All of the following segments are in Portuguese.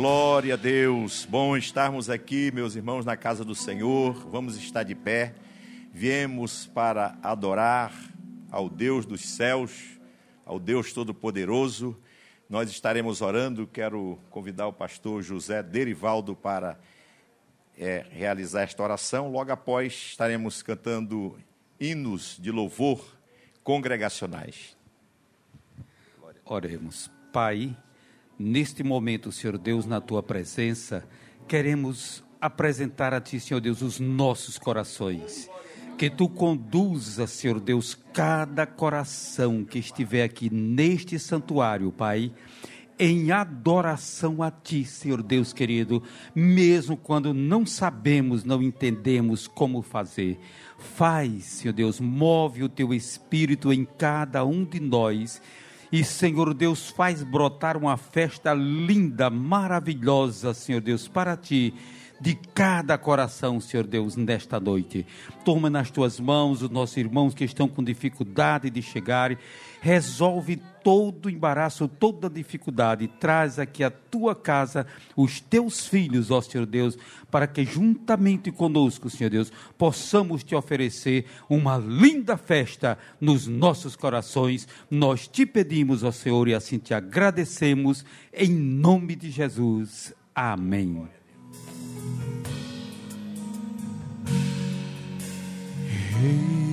Glória a Deus. Bom estarmos aqui, meus irmãos, na casa do Senhor. Vamos estar de pé. Viemos para adorar ao Deus dos céus, ao Deus Todo-Poderoso. Nós estaremos orando. Quero convidar o pastor José Derivaldo para é, realizar esta oração. Logo após, estaremos cantando hinos de louvor congregacionais. Oremos. Pai, neste momento, Senhor Deus, na tua presença, queremos apresentar a ti, Senhor Deus, os nossos corações. Que tu conduza, Senhor Deus, cada coração que estiver aqui neste santuário, Pai, em adoração a Ti, Senhor Deus querido, mesmo quando não sabemos, não entendemos como fazer. Faz, Senhor Deus, move o Teu Espírito em cada um de nós e, Senhor Deus, faz brotar uma festa linda, maravilhosa, Senhor Deus, para ti de cada coração, Senhor Deus, nesta noite. Toma nas tuas mãos os nossos irmãos que estão com dificuldade de chegar. Resolve todo o embaraço, toda dificuldade. Traz aqui a tua casa os teus filhos, ó Senhor Deus, para que juntamente conosco, Senhor Deus, possamos te oferecer uma linda festa nos nossos corações. Nós te pedimos, ó Senhor, e assim te agradecemos, em nome de Jesus. Amém. Rei,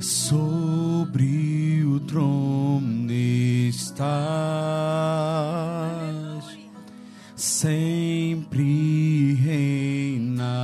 sobre o trono estás, sempre reinarás,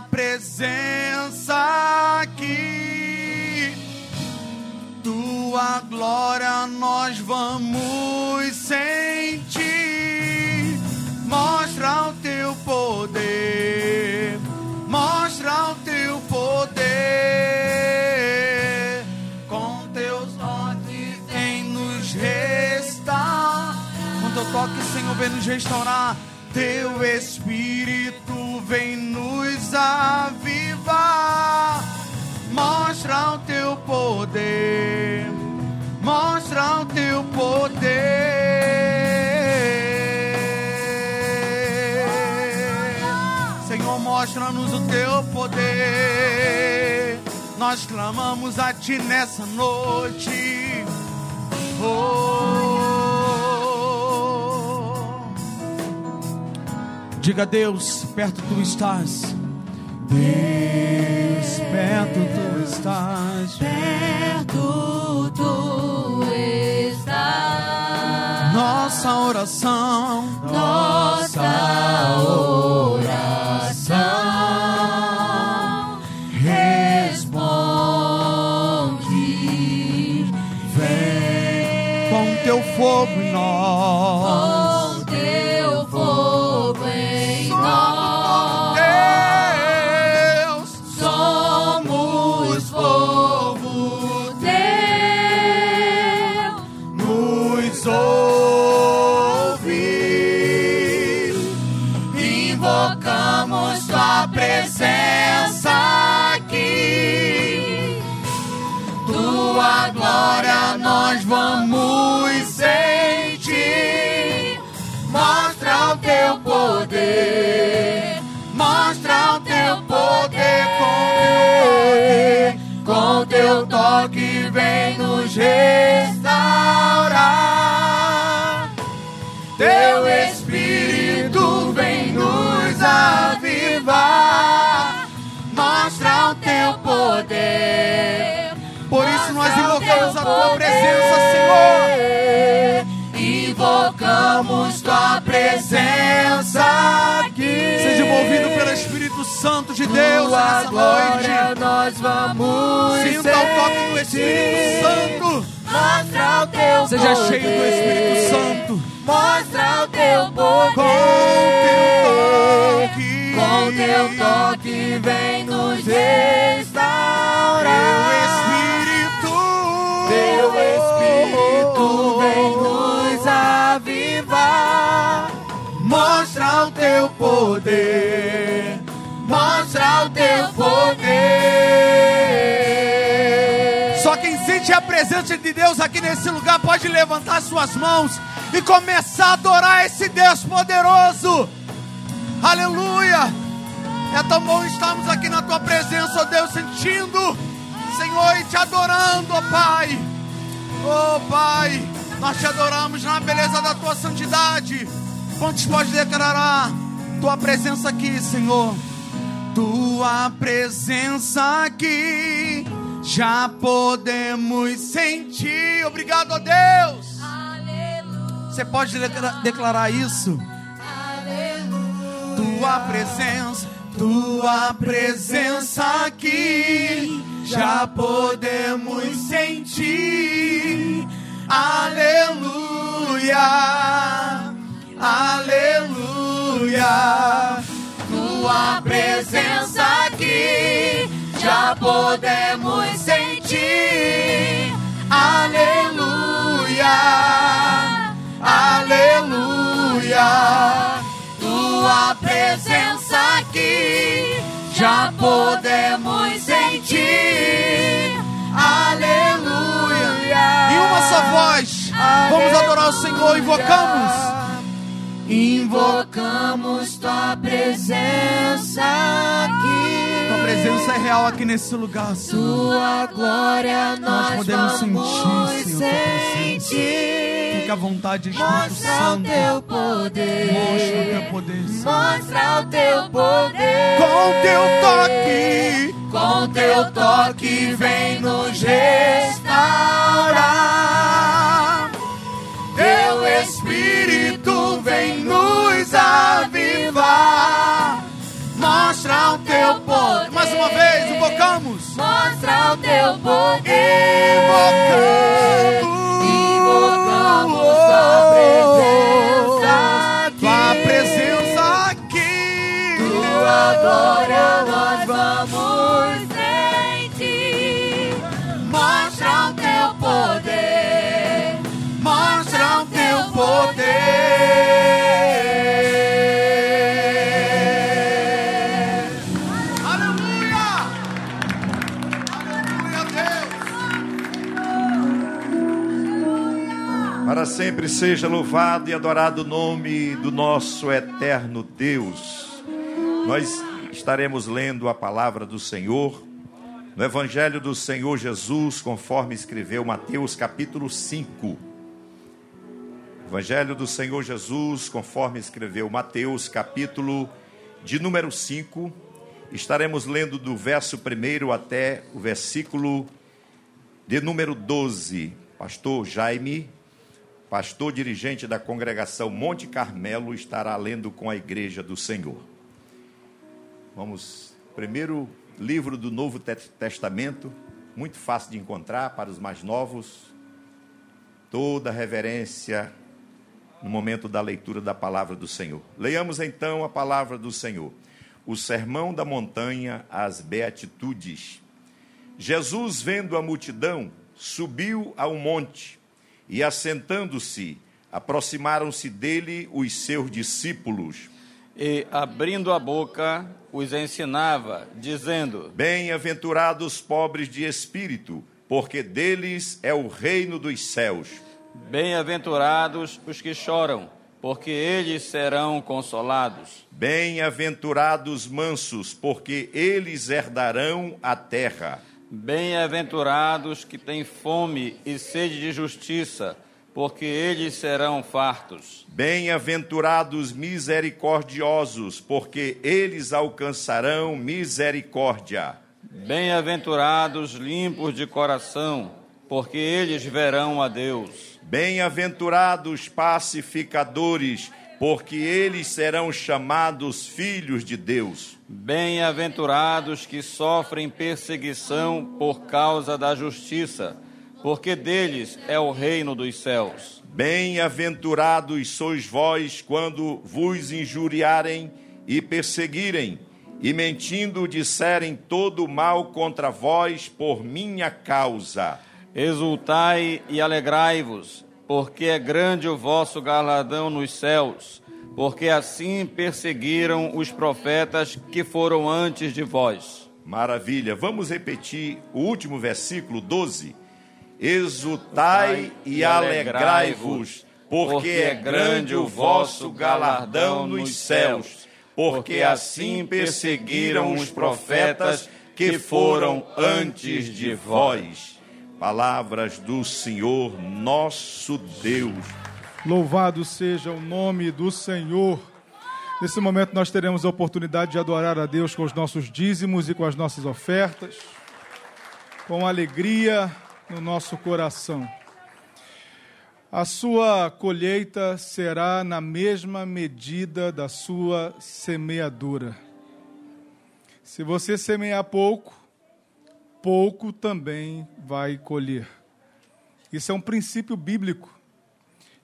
presença aqui, tua glória nós vamos sentir, mostra o teu poder, mostra o teu poder, com teus olhos vem nos restaurar. Com teu toque, Senhor, vem nos restaurar. Teu Espírito vem nos avivar. Mostra o teu poder, mostra o teu poder. Senhor, mostra-nos o teu poder. Nós clamamos a ti nessa noite. Oh. Diga a Deus, perto tu estás. Deus, perto tu estás. Perto tu estás, Nossa oração, nossa oração responde. vem com teu fogo em nós. Vem nos restaurar. Teu Espírito vem nos avivar. Mostra o teu poder. Por isso nós invocamos a tua presença, Senhor. Invocamos tua presença. Seja envolvido pelo Espírito Santo de Deus Tua nessa noite. nós vamos Sinta o toque do Espírito sentir. Santo. Mostra o teu Seja poder. cheio do Espírito Santo. Mostra o teu poder. Com teu toque. Com teu toque vem nos restaurar. Teu Espírito. Teu Espírito vem nos avivar. Mostra o teu poder. Mostra o teu poder. Só quem sente a presença de Deus aqui nesse lugar pode levantar suas mãos e começar a adorar esse Deus poderoso. Aleluia. É tão bom estarmos aqui na tua presença, ó Deus, sentindo, Senhor, e te adorando, ó Pai. Oh Pai, nós te adoramos na beleza da tua santidade. Quantos pode declarar tua presença aqui, Senhor? Tua presença aqui já podemos sentir. Obrigado, ó Deus. Aleluia. Você pode declara- declarar isso? Tua presença, tua presença aqui já podemos sentir. Aleluia, aleluia. Tua presença aqui já podemos sentir. Aleluia, aleluia. Tua presença aqui já podemos sentir. Aleluia. Em uma só voz, vamos adorar o Senhor. Invocamos. Invocamos tua presença aqui. Tua presença é real aqui nesse lugar, Senhor. Tua glória nós, Nós podemos sentir, Senhor, sentir. Fica à vontade, Espírito Mostra o Santo. teu poder. Mostra o teu poder, Senhor. Mostra o teu poder. Com teu toque, Com teu toque vem nos restaurar. teu Espírito vem nos avivar. Mostra o teu poder. Mais uma vez, invocamos. Mostra o teu poder. Invocamos. Invocamos tua presença aqui. Tua presença aqui. Tua glória nós Para sempre seja louvado e adorado o nome do nosso eterno Deus. Nós estaremos lendo a palavra do Senhor no Evangelho do Senhor Jesus, conforme escreveu Mateus capítulo 5. Evangelho do Senhor Jesus, conforme escreveu Mateus capítulo de número 5. Estaremos lendo do verso 1 até o versículo de número 12. Pastor Jaime pastor dirigente da congregação Monte Carmelo, estará lendo com a igreja do Senhor. Vamos, primeiro livro do Novo Te- Testamento, muito fácil de encontrar para os mais novos. Toda reverência no momento da leitura da palavra do Senhor. Leiamos então a palavra do Senhor. O Sermão da Montanha, as Beatitudes. Jesus, vendo a multidão, subiu a um monte e, assentando-se, aproximaram-se dele os seus discípulos. E, abrindo a boca, os ensinava, dizendo: Bem-aventurados pobres de espírito, porque deles é o reino dos céus. Bem-aventurados os que choram, porque eles serão consolados. Bem-aventurados mansos, porque eles herdarão a terra. Bem-aventurados que têm fome e sede de justiça, porque eles serão fartos. Bem-aventurados misericordiosos, porque eles alcançarão misericórdia. Bem-aventurados limpos de coração, porque eles verão a Deus. Bem-aventurados pacificadores, porque eles serão chamados filhos de Deus. Bem-aventurados que sofrem perseguição por causa da justiça, porque deles é o reino dos céus. Bem-aventurados sois vós quando vos injuriarem e perseguirem, e mentindo disserem todo mal contra vós por minha causa. Exultai e alegrai-vos, porque é grande o vosso galardão nos céus, porque assim perseguiram os profetas que foram antes de vós. Maravilha. Vamos repetir o último versículo 12. Exultai e alegrai-vos, porque é grande o vosso galardão nos céus, porque assim perseguiram os profetas que foram antes de vós. Palavras do Senhor nosso Deus. Louvado seja o nome do Senhor. Nesse momento nós teremos a oportunidade de adorar a Deus com os nossos dízimos e com as nossas ofertas, com alegria no nosso coração. A sua colheita será na mesma medida da sua semeadura. Se você semear pouco, pouco também vai colher. Isso é um princípio bíblico.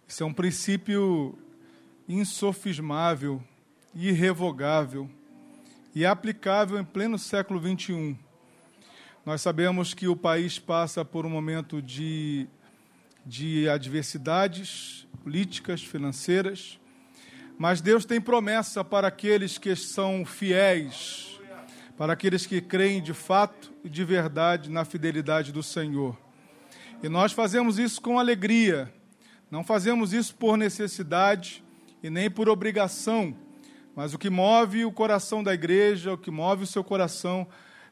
Isso é um princípio insofismável, irrevogável e aplicável em pleno século 21. Nós sabemos que o país passa por um momento de, de adversidades políticas, financeiras, mas Deus tem promessa para aqueles que são fiéis para aqueles que creem de fato e de verdade na fidelidade do Senhor. E nós fazemos isso com alegria, não fazemos isso por necessidade e nem por obrigação, mas o que move o coração da igreja, o que move o seu coração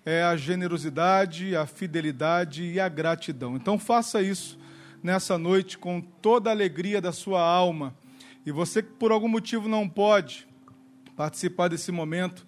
é a generosidade, a fidelidade e a gratidão. Então faça isso nessa noite com toda a alegria da sua alma. E você que por algum motivo não pode participar desse momento,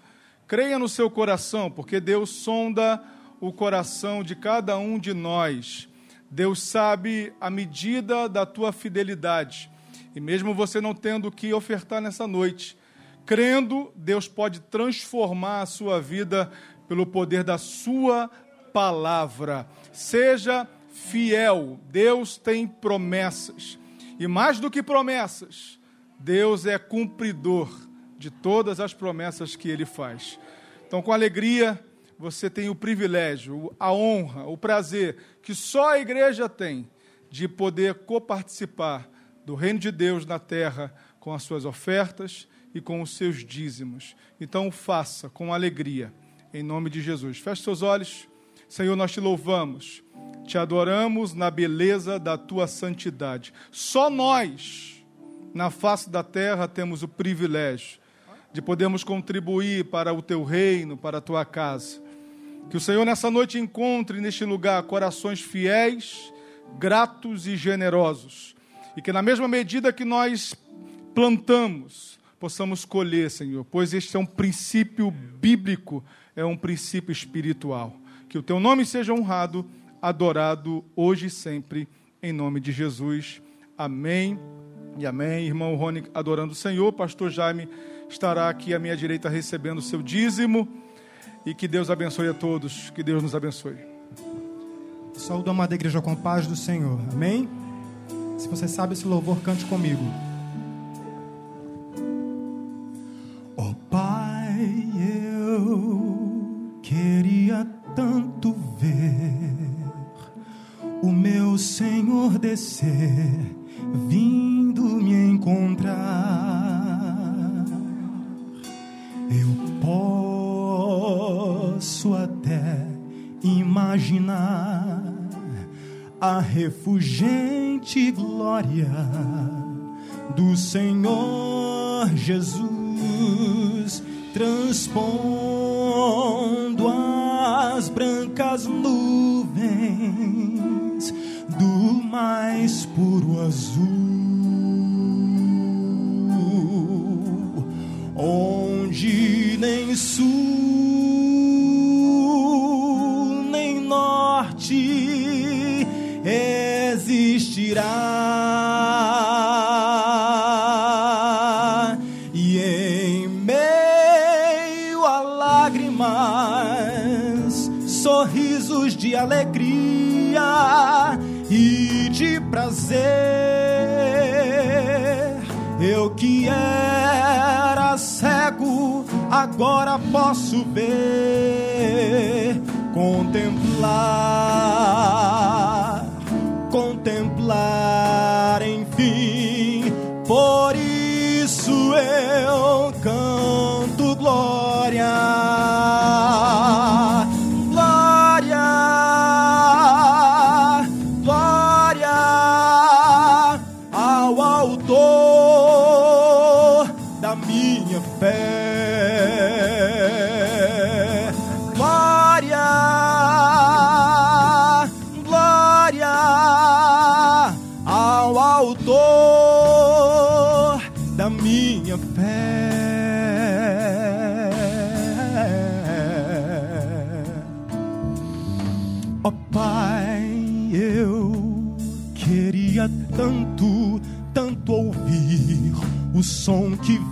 Creia no seu coração, porque Deus sonda o coração de cada um de nós. Deus sabe a medida da tua fidelidade. E mesmo você não tendo o que ofertar nessa noite, crendo, Deus pode transformar a sua vida pelo poder da sua palavra. Seja fiel. Deus tem promessas. E mais do que promessas, Deus é cumpridor de todas as promessas que ele faz. Então, com alegria, você tem o privilégio, a honra, o prazer que só a igreja tem de poder coparticipar do reino de Deus na terra com as suas ofertas e com os seus dízimos. Então, faça com alegria, em nome de Jesus. Feche seus olhos. Senhor, nós te louvamos, te adoramos na beleza da tua santidade. Só nós, na face da terra, temos o privilégio de podermos contribuir para o teu reino, para a tua casa. Que o Senhor nessa noite encontre neste lugar corações fiéis, gratos e generosos. E que na mesma medida que nós plantamos, possamos colher, Senhor, pois este é um princípio bíblico, é um princípio espiritual. Que o teu nome seja honrado, adorado hoje e sempre, em nome de Jesus. Amém e amém. Irmão Rony adorando o Senhor, pastor Jaime estará aqui à minha direita recebendo o seu dízimo. E que Deus abençoe a todos. Que Deus nos abençoe. Saúde a amada igreja com a paz do Senhor. Amém? Se você sabe esse louvor, cante comigo. Oh Pai, eu queria tanto ver o meu Senhor descer, imaginar a refugente glória do Senhor Jesus transpondo as brancas nuvens do mais puro azul. Agora posso ver,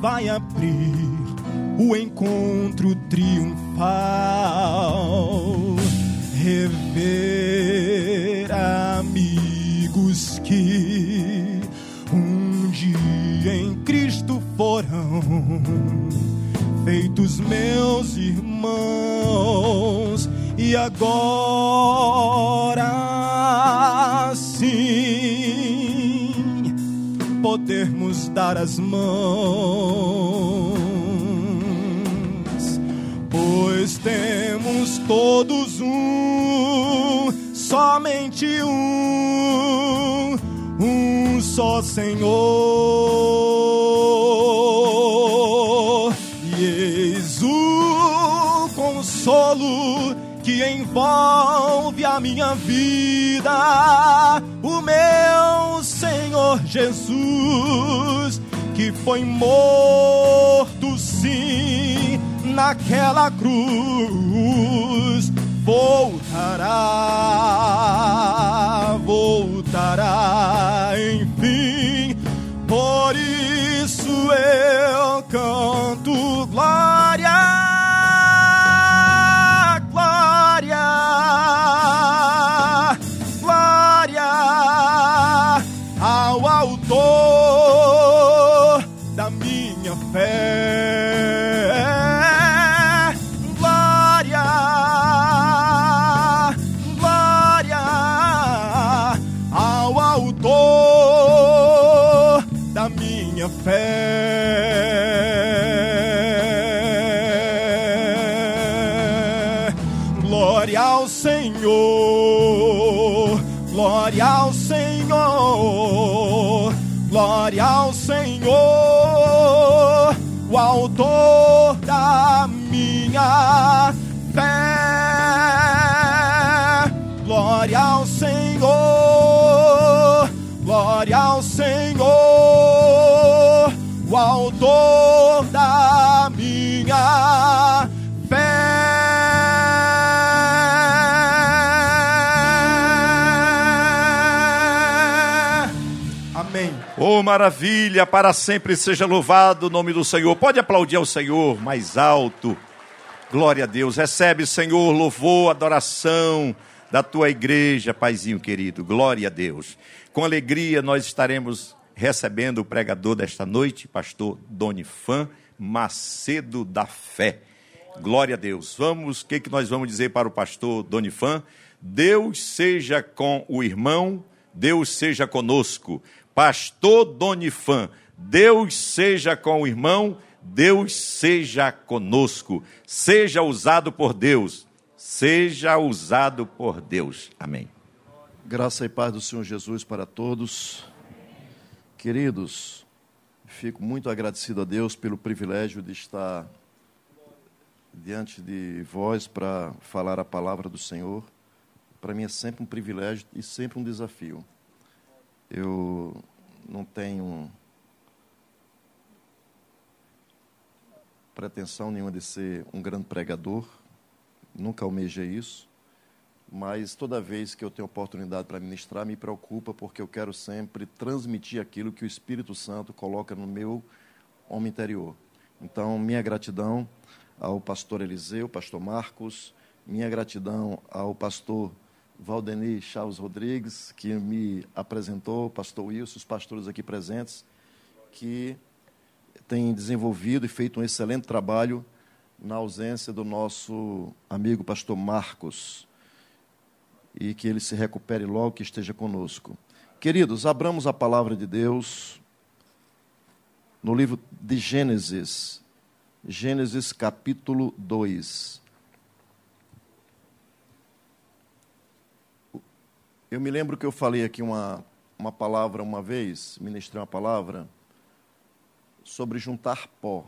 vai abrir o encontro triunfal. Rever amigos que um dia em Cristo foram feitos meus irmãos e agora dar as mãos, pois temos todos um, somente um, um só Senhor. E eis o consolo que envolve a minha vida, o meu Senhor Jesus, que foi morto sim naquela cruz, voltará, voltará, enfim. Por isso eu canto glória, autor da minha fé. Glória, glória ao autor da minha fé. Glória ao Senhor, glória ao fé. Glória ao Senhor, glória ao Senhor, o autor da minha fé. Amém. Oh, maravilha, para sempre seja louvado o nome do Senhor. Pode aplaudir ao Senhor mais alto. Glória a Deus. Recebe, Senhor, louvor, adoração da tua igreja, Paizinho querido. Glória a Deus. Com alegria nós estaremos recebendo o pregador desta noite, pastor Donifan Macedo da Fé. Glória a Deus. Vamos, o que, que nós vamos dizer para o pastor Donifan? Deus seja com o irmão, Deus seja conosco. Pastor Donifan, Deus seja com o irmão, Deus seja conosco. Seja usado por Deus. Seja usado por Deus. Amém. Graça e paz do Senhor Jesus para todos. Queridos, fico muito agradecido a Deus pelo privilégio de estar diante de vós para falar a palavra do Senhor. Para mim é sempre um privilégio e sempre um desafio. Eu não tenho pretensão nenhuma de ser um grande pregador, nunca almejei isso, mas toda vez que eu tenho oportunidade para ministrar, me preocupa porque eu quero sempre transmitir aquilo que o Espírito Santo coloca no meu homem interior. Então, minha gratidão ao pastor Eliseu, pastor Marcos, minha gratidão ao pastor Valdeni Chaves Rodrigues, que me apresentou, pastor Wilson, os pastores aqui presentes, que têm desenvolvido e feito um excelente trabalho na ausência do nosso amigo pastor Marcos. E que ele se recupere logo, que esteja conosco. Queridos, abramos a palavra de Deus no livro de Gênesis, Gênesis capítulo 2. Eu me lembro que eu falei aqui uma, uma palavra uma vez, ministrei uma palavra, sobre juntar pó.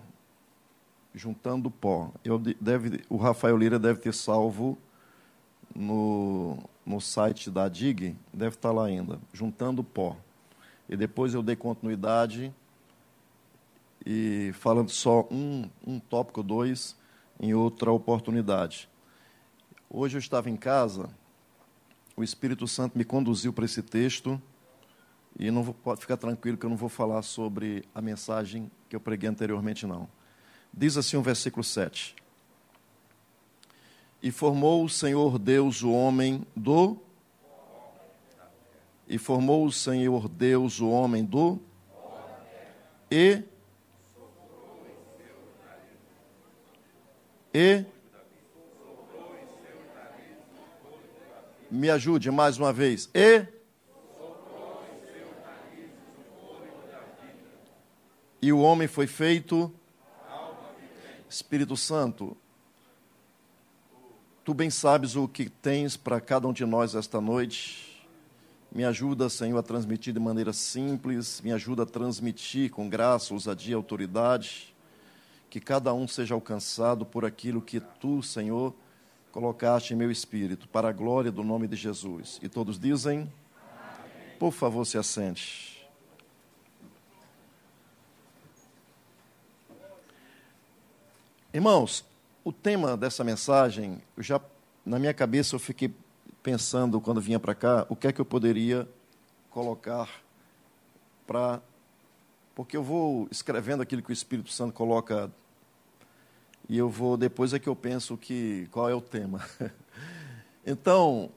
Juntando pó. Eu deve, o Rafael Lira deve ter salvo no, no site da DIG, deve estar lá ainda, juntando pó. E depois eu dei continuidade e falando só um, um tópico, dois, em outra oportunidade. Hoje eu estava em casa o Espírito Santo me conduziu para esse texto e não vou, pode ficar tranquilo que eu não vou falar sobre a mensagem que eu preguei anteriormente, não. Diz assim o versículo 7. E formou o Senhor Deus o homem do. E formou o Senhor Deus o homem do. E. E Me ajude mais uma vez. E. E o homem foi feito. Espírito Santo, tu bem sabes o que tens para cada um de nós esta noite. Me ajuda, Senhor, a transmitir de maneira simples, me ajuda a transmitir com graça, ousadia e autoridade, que cada um seja alcançado por aquilo que tu, Senhor, colocaste em meu espírito, para a glória do nome de Jesus. E todos dizem: Amém. Por favor, se assente. Irmãos, o tema dessa mensagem, já na minha cabeça eu fiquei pensando quando vinha para cá, o que é que eu poderia colocar para porque eu vou escrevendo aquilo que o Espírito Santo coloca e eu vou depois é que eu penso que qual é o tema. então,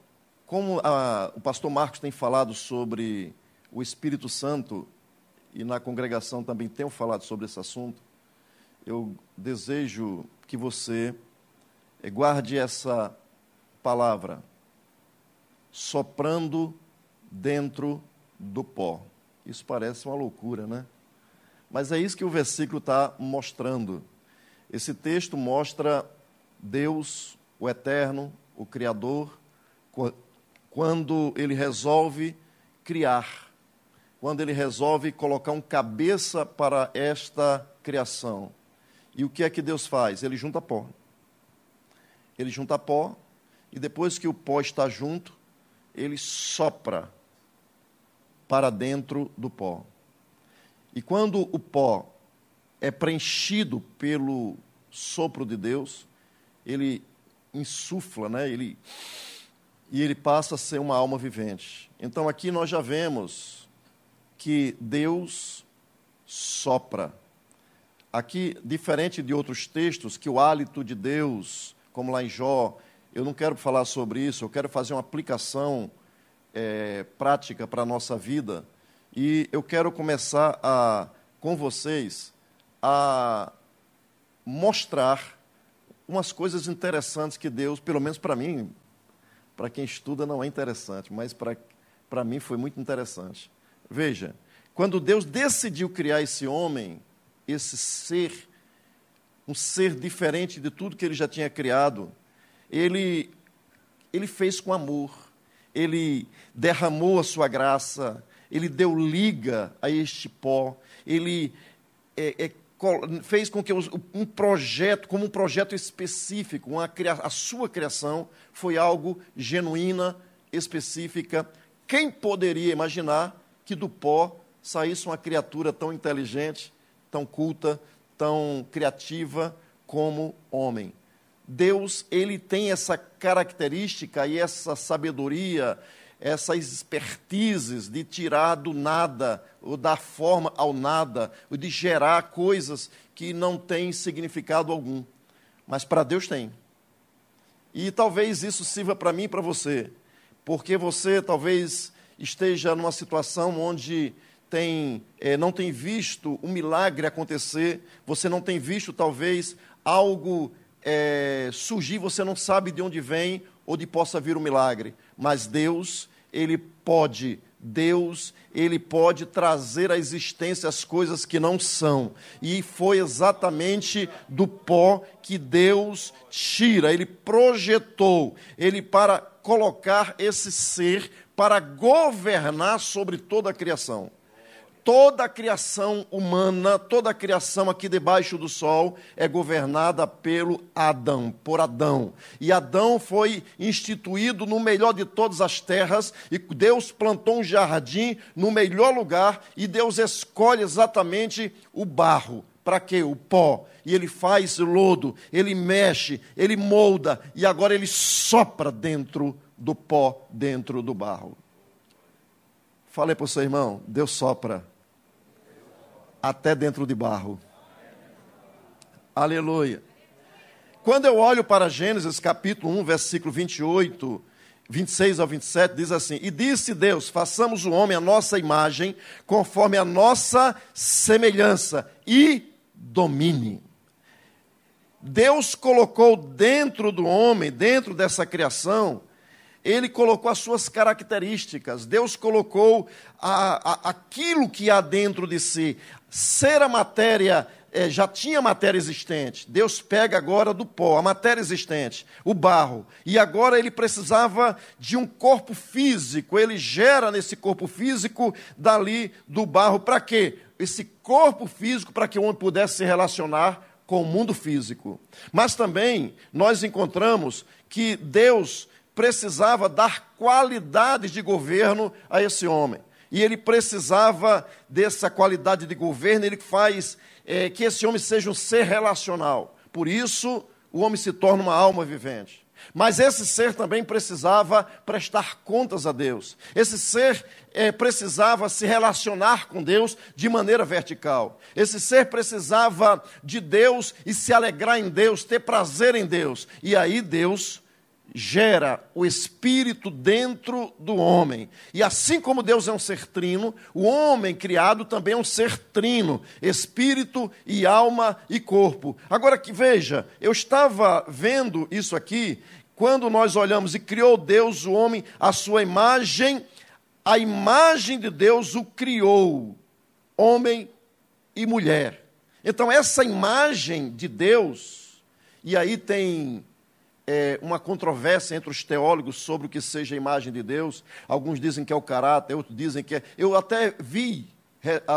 como a, o pastor Marcos tem falado sobre o Espírito Santo e na congregação também tenho falado sobre esse assunto, eu desejo que você eh, guarde essa palavra soprando dentro do pó. Isso parece uma loucura, né? Mas é isso que o versículo está mostrando. Esse texto mostra Deus, o Eterno, o Criador, quando ele resolve criar, quando ele resolve colocar um cabeça para esta criação. E o que é que Deus faz? Ele junta pó. Ele junta pó, e depois que o pó está junto, ele sopra para dentro do pó. E quando o pó é preenchido pelo sopro de Deus, ele insufla, né? ele, e ele passa a ser uma alma vivente. Então aqui nós já vemos que Deus sopra. Aqui, diferente de outros textos, que o hálito de Deus, como lá em Jó, eu não quero falar sobre isso, eu quero fazer uma aplicação é, prática para a nossa vida. E eu quero começar a, com vocês a mostrar umas coisas interessantes que Deus, pelo menos para mim, para quem estuda não é interessante, mas para mim foi muito interessante. Veja, quando Deus decidiu criar esse homem, esse ser, um ser diferente de tudo que ele já tinha criado, ele, ele fez com amor, ele derramou a sua graça, ele deu liga a este pó, ele é, é, fez com que um projeto, como um projeto específico, uma, a sua criação foi algo genuína, específica. Quem poderia imaginar que do pó saísse uma criatura tão inteligente, tão culta, tão criativa como homem? Deus, ele tem essa característica e essa sabedoria, essas expertises de tirar do nada, ou dar forma ao nada, ou de gerar coisas que não têm significado algum. Mas para Deus tem. E talvez isso sirva para mim e para você. porque você talvez esteja numa situação onde tem, é, não tem visto um milagre acontecer, você não tem visto talvez algo é, surgir, você não sabe de onde vem ou de possa vir um milagre, mas Deus, Ele pode Deus, ele pode trazer à existência as coisas que não são. E foi exatamente do pó que Deus tira, ele projetou, ele para colocar esse ser para governar sobre toda a criação toda a criação humana, toda a criação aqui debaixo do sol é governada pelo Adão, por Adão. E Adão foi instituído no melhor de todas as terras, e Deus plantou um jardim no melhor lugar, e Deus escolhe exatamente o barro. Para quê? O pó. E ele faz lodo, ele mexe, ele molda, e agora ele sopra dentro do pó, dentro do barro. Falei para o seu irmão, Deus sopra até dentro de barro. Aleluia. Quando eu olho para Gênesis capítulo 1, versículo 28, 26 ao 27, diz assim: E disse Deus: façamos o homem a nossa imagem, conforme a nossa semelhança, e domine. Deus colocou dentro do homem, dentro dessa criação, ele colocou as suas características, Deus colocou a, a, aquilo que há dentro de si. Ser a matéria, é, já tinha matéria existente, Deus pega agora do pó, a matéria existente, o barro, e agora ele precisava de um corpo físico, ele gera nesse corpo físico dali do barro, para quê? Esse corpo físico para que o homem pudesse se relacionar com o mundo físico. Mas também nós encontramos que Deus precisava dar qualidades de governo a esse homem. E ele precisava dessa qualidade de governo, ele faz é, que esse homem seja um ser relacional. Por isso, o homem se torna uma alma vivente. Mas esse ser também precisava prestar contas a Deus. Esse ser é, precisava se relacionar com Deus de maneira vertical. Esse ser precisava de Deus e se alegrar em Deus, ter prazer em Deus. E aí Deus gera o espírito dentro do homem. E assim como Deus é um ser trino, o homem criado também é um ser trino, espírito e alma e corpo. Agora que veja, eu estava vendo isso aqui, quando nós olhamos e criou Deus o homem à sua imagem, a imagem de Deus o criou, homem e mulher. Então essa imagem de Deus, e aí tem é, uma controvérsia entre os teólogos sobre o que seja a imagem de Deus. Alguns dizem que é o caráter, outros dizem que é. Eu até vi,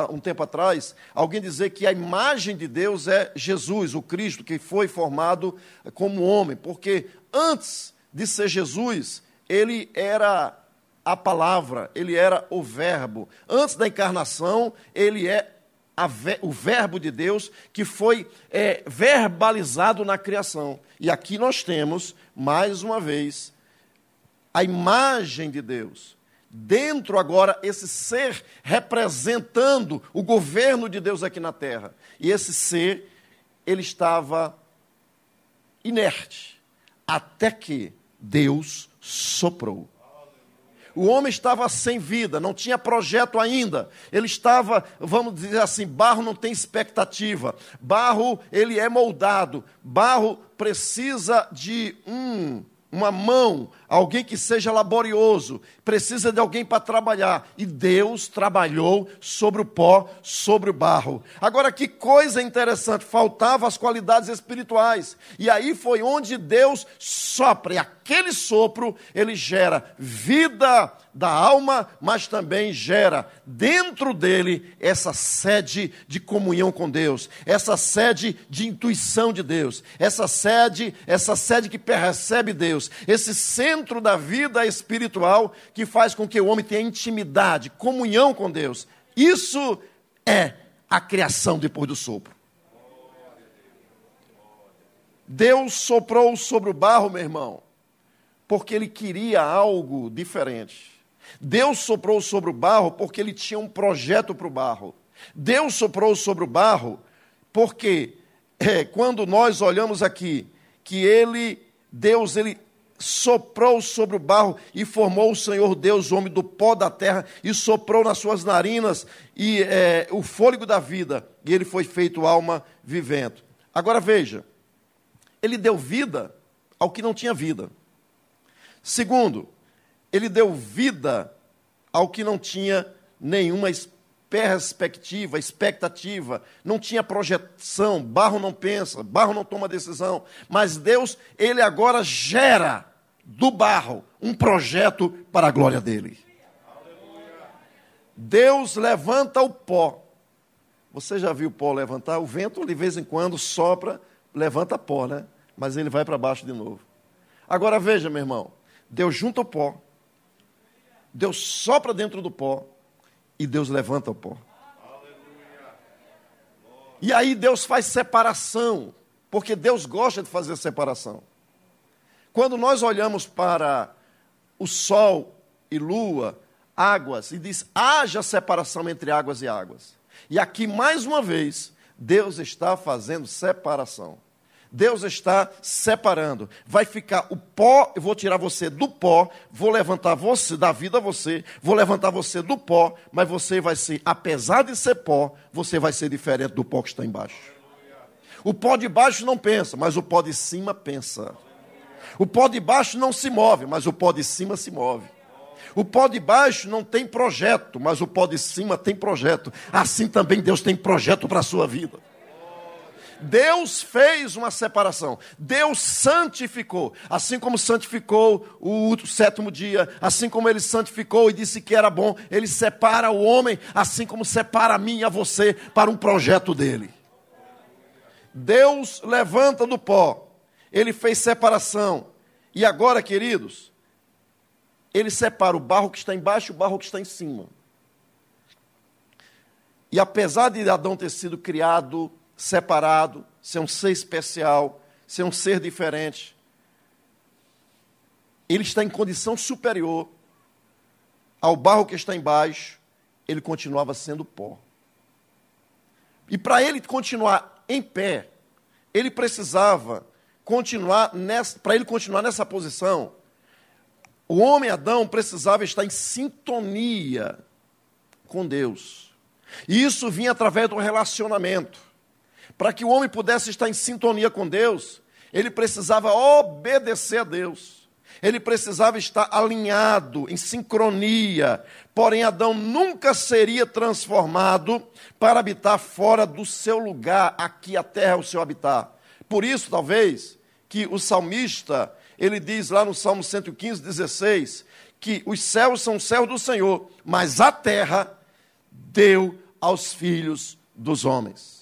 um tempo atrás, alguém dizer que a imagem de Deus é Jesus, o Cristo, que foi formado como homem, porque antes de ser Jesus, ele era a palavra, ele era o Verbo. Antes da encarnação, ele é o Verbo de Deus que foi é, verbalizado na criação. E aqui nós temos, mais uma vez, a imagem de Deus. Dentro agora, esse ser representando o governo de Deus aqui na terra. E esse ser, ele estava inerte, até que Deus soprou. O homem estava sem vida, não tinha projeto ainda. Ele estava, vamos dizer assim, barro não tem expectativa. Barro, ele é moldado. Barro precisa de um uma mão, alguém que seja laborioso, precisa de alguém para trabalhar. E Deus trabalhou sobre o pó, sobre o barro. Agora, que coisa interessante, faltavam as qualidades espirituais. E aí foi onde Deus sopra, e aquele sopro, ele gera vida da alma, mas também gera dentro dele essa sede de comunhão com Deus, essa sede de intuição de Deus, essa sede, essa sede que percebe Deus, esse centro da vida espiritual que faz com que o homem tenha intimidade, comunhão com Deus. Isso é a criação depois do sopro. Deus soprou sobre o barro, meu irmão, porque ele queria algo diferente. Deus soprou sobre o barro porque ele tinha um projeto para o barro. Deus soprou sobre o barro porque é, quando nós olhamos aqui que ele, Deus, ele soprou sobre o barro e formou o Senhor Deus, o homem do pó da terra, e soprou nas suas narinas e é, o fôlego da vida, e ele foi feito alma vivendo. Agora veja, ele deu vida ao que não tinha vida. Segundo, ele deu vida ao que não tinha nenhuma perspectiva, expectativa, não tinha projeção, barro não pensa, barro não toma decisão, mas Deus, ele agora gera do barro um projeto para a glória dele. Deus levanta o pó. Você já viu o pó levantar? O vento de vez em quando sopra, levanta pó, né? Mas ele vai para baixo de novo. Agora veja, meu irmão, Deus junta o pó, Deus sopra dentro do pó e Deus levanta o pó. E aí Deus faz separação, porque Deus gosta de fazer separação. Quando nós olhamos para o sol e lua, águas, e diz: haja separação entre águas e águas. E aqui, mais uma vez, Deus está fazendo separação. Deus está separando. Vai ficar o pó, eu vou tirar você do pó, vou levantar você, da vida a você, vou levantar você do pó, mas você vai ser, apesar de ser pó, você vai ser diferente do pó que está embaixo. O pó de baixo não pensa, mas o pó de cima pensa. O pó de baixo não se move, mas o pó de cima se move. O pó de baixo não tem projeto, mas o pó de cima tem projeto. Assim também Deus tem projeto para a sua vida. Deus fez uma separação. Deus santificou. Assim como santificou o sétimo dia, assim como ele santificou e disse que era bom, ele separa o homem, assim como separa a mim e a você para um projeto dele. Deus levanta do pó. Ele fez separação. E agora, queridos, ele separa o barro que está embaixo e o barro que está em cima. E apesar de Adão ter sido criado separado, ser um ser especial, ser um ser diferente. Ele está em condição superior ao barro que está embaixo, ele continuava sendo pó. E para ele continuar em pé, ele precisava continuar para ele continuar nessa posição, o homem Adão precisava estar em sintonia com Deus. E isso vinha através do relacionamento. Para que o homem pudesse estar em sintonia com Deus, ele precisava obedecer a Deus. Ele precisava estar alinhado, em sincronia. Porém, Adão nunca seria transformado para habitar fora do seu lugar. Aqui a terra é o seu habitar. Por isso, talvez, que o salmista, ele diz lá no Salmo 115, 16, que os céus são céus do Senhor, mas a terra deu aos filhos dos homens.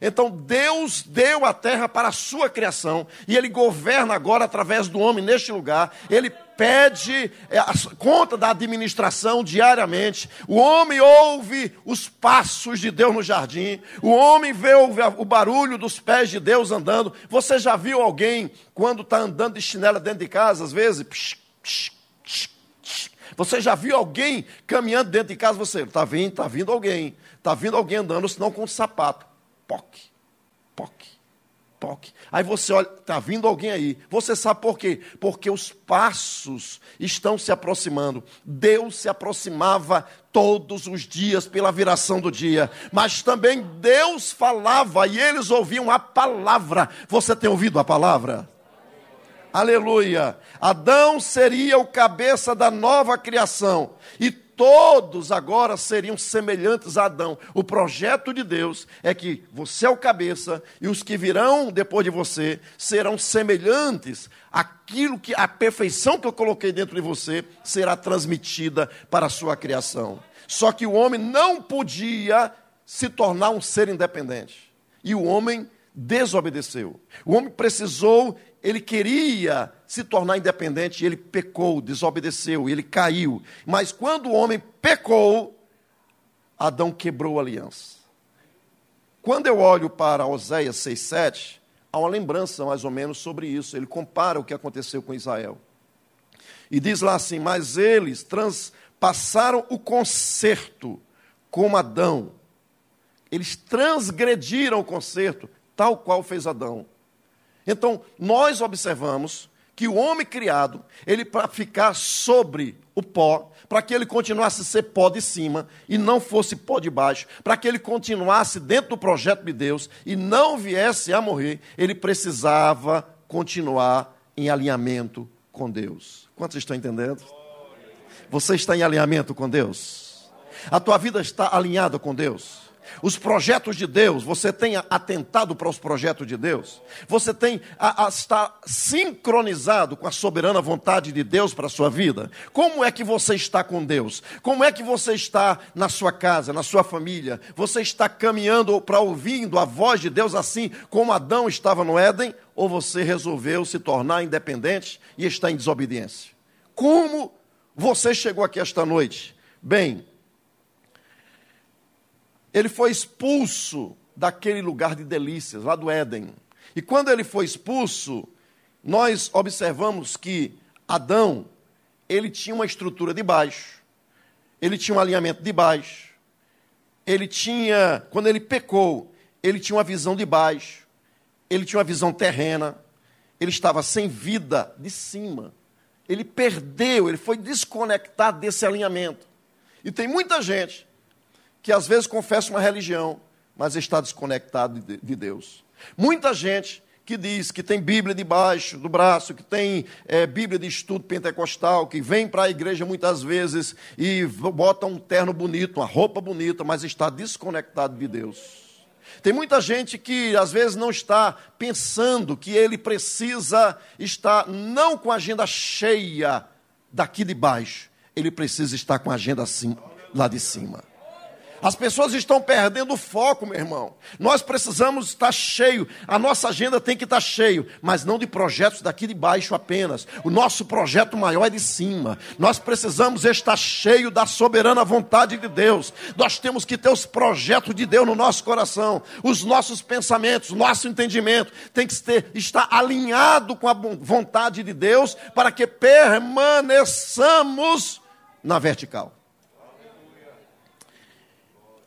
Então Deus deu a terra para a sua criação e Ele governa agora através do homem neste lugar. Ele pede é, conta da administração diariamente. O homem ouve os passos de Deus no jardim. O homem vê o barulho dos pés de Deus andando. Você já viu alguém quando está andando de chinela dentro de casa, às vezes? Psh, psh, psh, você já viu alguém caminhando dentro de casa? Você está vindo, está vindo alguém, está vindo alguém andando, senão com sapato poc, poc, poc. Aí você olha, está vindo alguém aí. Você sabe por quê? Porque os passos estão se aproximando. Deus se aproximava todos os dias pela viração do dia. Mas também Deus falava e eles ouviam a palavra. Você tem ouvido a palavra? Aleluia. Adão seria o cabeça da nova criação. E todos agora seriam semelhantes a Adão. O projeto de Deus é que você é o cabeça e os que virão depois de você serão semelhantes àquilo que a perfeição que eu coloquei dentro de você será transmitida para a sua criação. Só que o homem não podia se tornar um ser independente. E o homem desobedeceu. O homem precisou ele queria se tornar independente, ele pecou, desobedeceu, ele caiu. Mas quando o homem pecou, Adão quebrou a aliança. Quando eu olho para Oséias 6,7, há uma lembrança mais ou menos sobre isso. Ele compara o que aconteceu com Israel. E diz lá assim: Mas eles transpassaram o concerto como Adão. Eles transgrediram o concerto, tal qual fez Adão. Então, nós observamos que o homem criado, ele para ficar sobre o pó, para que ele continuasse a ser pó de cima e não fosse pó de baixo, para que ele continuasse dentro do projeto de Deus e não viesse a morrer, ele precisava continuar em alinhamento com Deus. Quantos estão entendendo? Você está em alinhamento com Deus? A tua vida está alinhada com Deus? Os projetos de Deus, você tem atentado para os projetos de Deus? Você tem a, a, está sincronizado com a soberana vontade de Deus para a sua vida? Como é que você está com Deus? Como é que você está na sua casa, na sua família? Você está caminhando para ouvindo a voz de Deus assim como Adão estava no Éden? Ou você resolveu se tornar independente e está em desobediência? Como você chegou aqui esta noite? Bem, ele foi expulso daquele lugar de delícias, lá do Éden. E quando ele foi expulso, nós observamos que Adão, ele tinha uma estrutura de baixo, ele tinha um alinhamento de baixo, ele tinha, quando ele pecou, ele tinha uma visão de baixo, ele tinha uma visão terrena, ele estava sem vida de cima. Ele perdeu, ele foi desconectado desse alinhamento. E tem muita gente que às vezes confessa uma religião, mas está desconectado de Deus. Muita gente que diz que tem Bíblia debaixo do braço, que tem é, Bíblia de estudo pentecostal, que vem para a igreja muitas vezes e bota um terno bonito, uma roupa bonita, mas está desconectado de Deus. Tem muita gente que às vezes não está pensando que ele precisa estar não com a agenda cheia daqui de baixo, ele precisa estar com a agenda assim, lá de cima. As pessoas estão perdendo o foco, meu irmão. Nós precisamos estar cheio. A nossa agenda tem que estar cheio, mas não de projetos daqui de baixo apenas. O nosso projeto maior é de cima. Nós precisamos estar cheio da soberana vontade de Deus. Nós temos que ter os projetos de Deus no nosso coração, os nossos pensamentos, nosso entendimento tem que ter, estar alinhado com a vontade de Deus para que permaneçamos na vertical.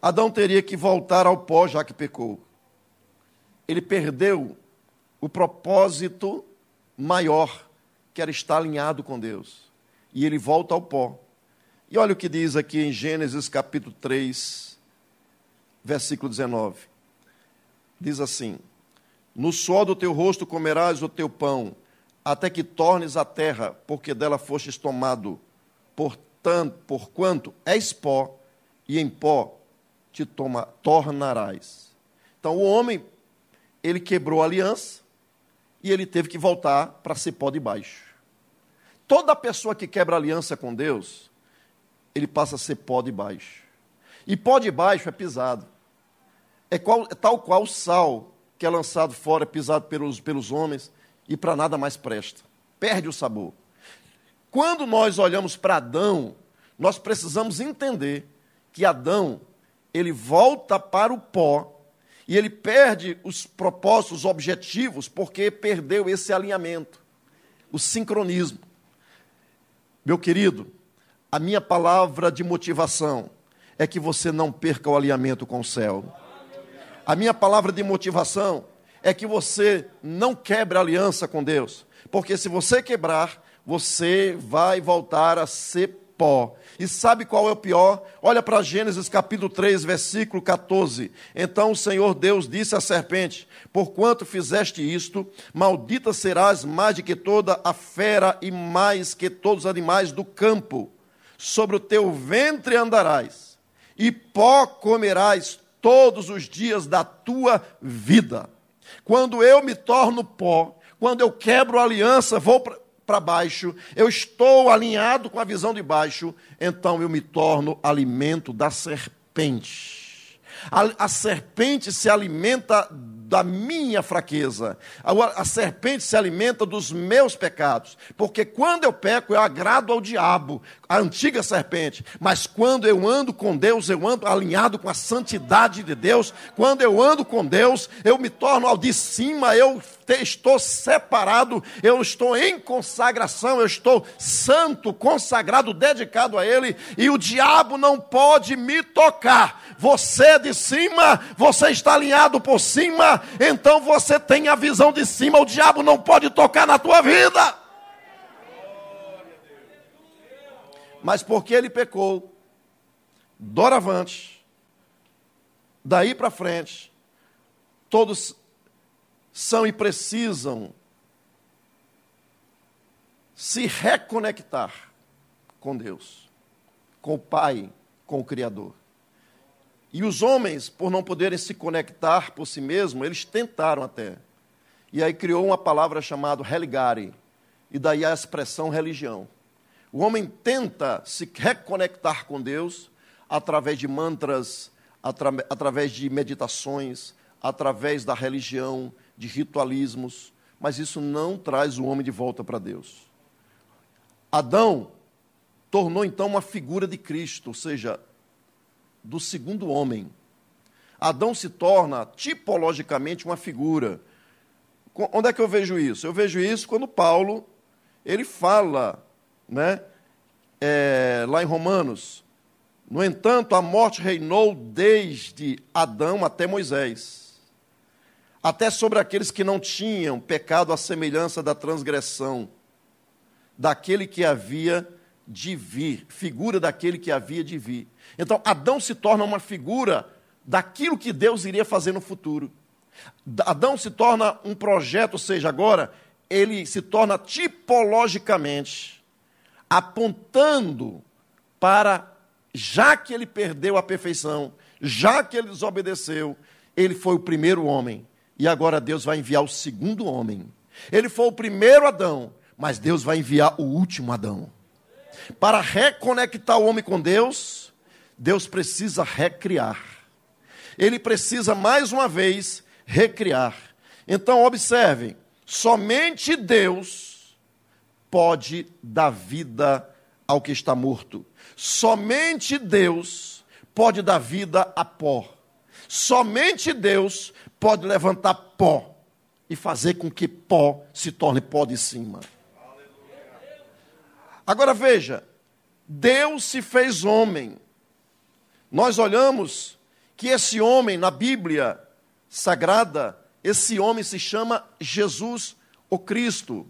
Adão teria que voltar ao pó já que pecou. Ele perdeu o propósito maior, que era estar alinhado com Deus. E ele volta ao pó. E olha o que diz aqui em Gênesis capítulo 3, versículo 19. Diz assim: No suor do teu rosto comerás o teu pão, até que tornes a terra, porque dela fostes tomado. Portanto, porquanto és pó, e em pó te toma, tornarás. Então o homem, ele quebrou a aliança e ele teve que voltar para ser pó de baixo. Toda pessoa que quebra aliança com Deus, ele passa a ser pó de baixo. E pó de baixo é pisado. É, qual, é tal qual o sal que é lançado fora, é pisado pelos, pelos homens e para nada mais presta. Perde o sabor. Quando nós olhamos para Adão, nós precisamos entender que Adão ele volta para o pó e ele perde os propósitos, os objetivos, porque perdeu esse alinhamento, o sincronismo. Meu querido, a minha palavra de motivação é que você não perca o alinhamento com o céu. A minha palavra de motivação é que você não quebre a aliança com Deus, porque se você quebrar, você vai voltar a ser pó. E sabe qual é o pior? Olha para Gênesis capítulo 3, versículo 14. Então o Senhor Deus disse à serpente: Porquanto fizeste isto, maldita serás mais do que toda a fera e mais que todos os animais do campo. Sobre o teu ventre andarás, e pó comerás todos os dias da tua vida. Quando eu me torno pó, quando eu quebro a aliança, vou para baixo, eu estou alinhado com a visão de baixo, então eu me torno alimento da serpente. A, a serpente se alimenta da minha fraqueza. A, a serpente se alimenta dos meus pecados. Porque quando eu peco, eu agrado ao diabo, a antiga serpente. Mas quando eu ando com Deus, eu ando alinhado com a santidade de Deus. Quando eu ando com Deus, eu me torno ao de cima, eu estou separado, eu estou em consagração, eu estou santo, consagrado, dedicado a Ele, e o diabo não pode me tocar. Você é de cima, você está alinhado por cima, então você tem a visão de cima, o diabo não pode tocar na tua vida. Mas porque ele pecou, doravante, daí para frente, todos são e precisam se reconectar com Deus, com o Pai, com o Criador. E os homens, por não poderem se conectar por si mesmos, eles tentaram até. E aí criou uma palavra chamada religare, e daí a expressão religião. O homem tenta se reconectar com Deus através de mantras, atra através de meditações, através da religião, de ritualismos, mas isso não traz o homem de volta para Deus. Adão tornou então uma figura de Cristo, ou seja, do segundo homem. Adão se torna tipologicamente uma figura. Onde é que eu vejo isso? Eu vejo isso quando Paulo ele fala, né, é, lá em Romanos. No entanto, a morte reinou desde Adão até Moisés, até sobre aqueles que não tinham pecado à semelhança da transgressão, daquele que havia de vir, figura daquele que havia de vir. Então, Adão se torna uma figura daquilo que Deus iria fazer no futuro. Adão se torna um projeto, ou seja, agora ele se torna tipologicamente apontando para, já que ele perdeu a perfeição, já que ele desobedeceu, ele foi o primeiro homem, e agora Deus vai enviar o segundo homem. Ele foi o primeiro Adão, mas Deus vai enviar o último Adão. Para reconectar o homem com Deus, Deus precisa recriar. Ele precisa mais uma vez recriar. Então, observem: somente Deus pode dar vida ao que está morto. Somente Deus pode dar vida a pó. Somente Deus pode levantar pó e fazer com que pó se torne pó de cima. Agora veja, Deus se fez homem. Nós olhamos que esse homem na Bíblia sagrada, esse homem se chama Jesus o Cristo.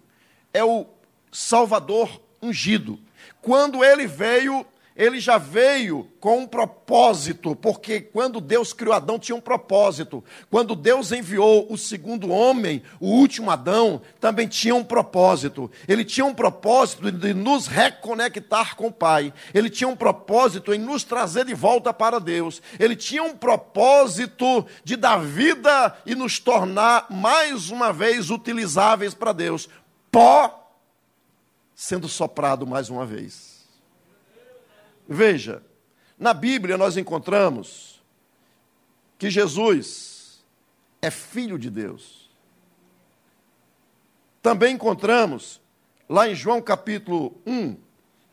É o Salvador ungido. Quando ele veio ele já veio com um propósito, porque quando Deus criou Adão tinha um propósito. Quando Deus enviou o segundo homem, o último Adão, também tinha um propósito. Ele tinha um propósito de nos reconectar com o Pai. Ele tinha um propósito em nos trazer de volta para Deus. Ele tinha um propósito de dar vida e nos tornar mais uma vez utilizáveis para Deus. Pó sendo soprado mais uma vez. Veja, na Bíblia nós encontramos que Jesus é filho de Deus. Também encontramos lá em João capítulo 1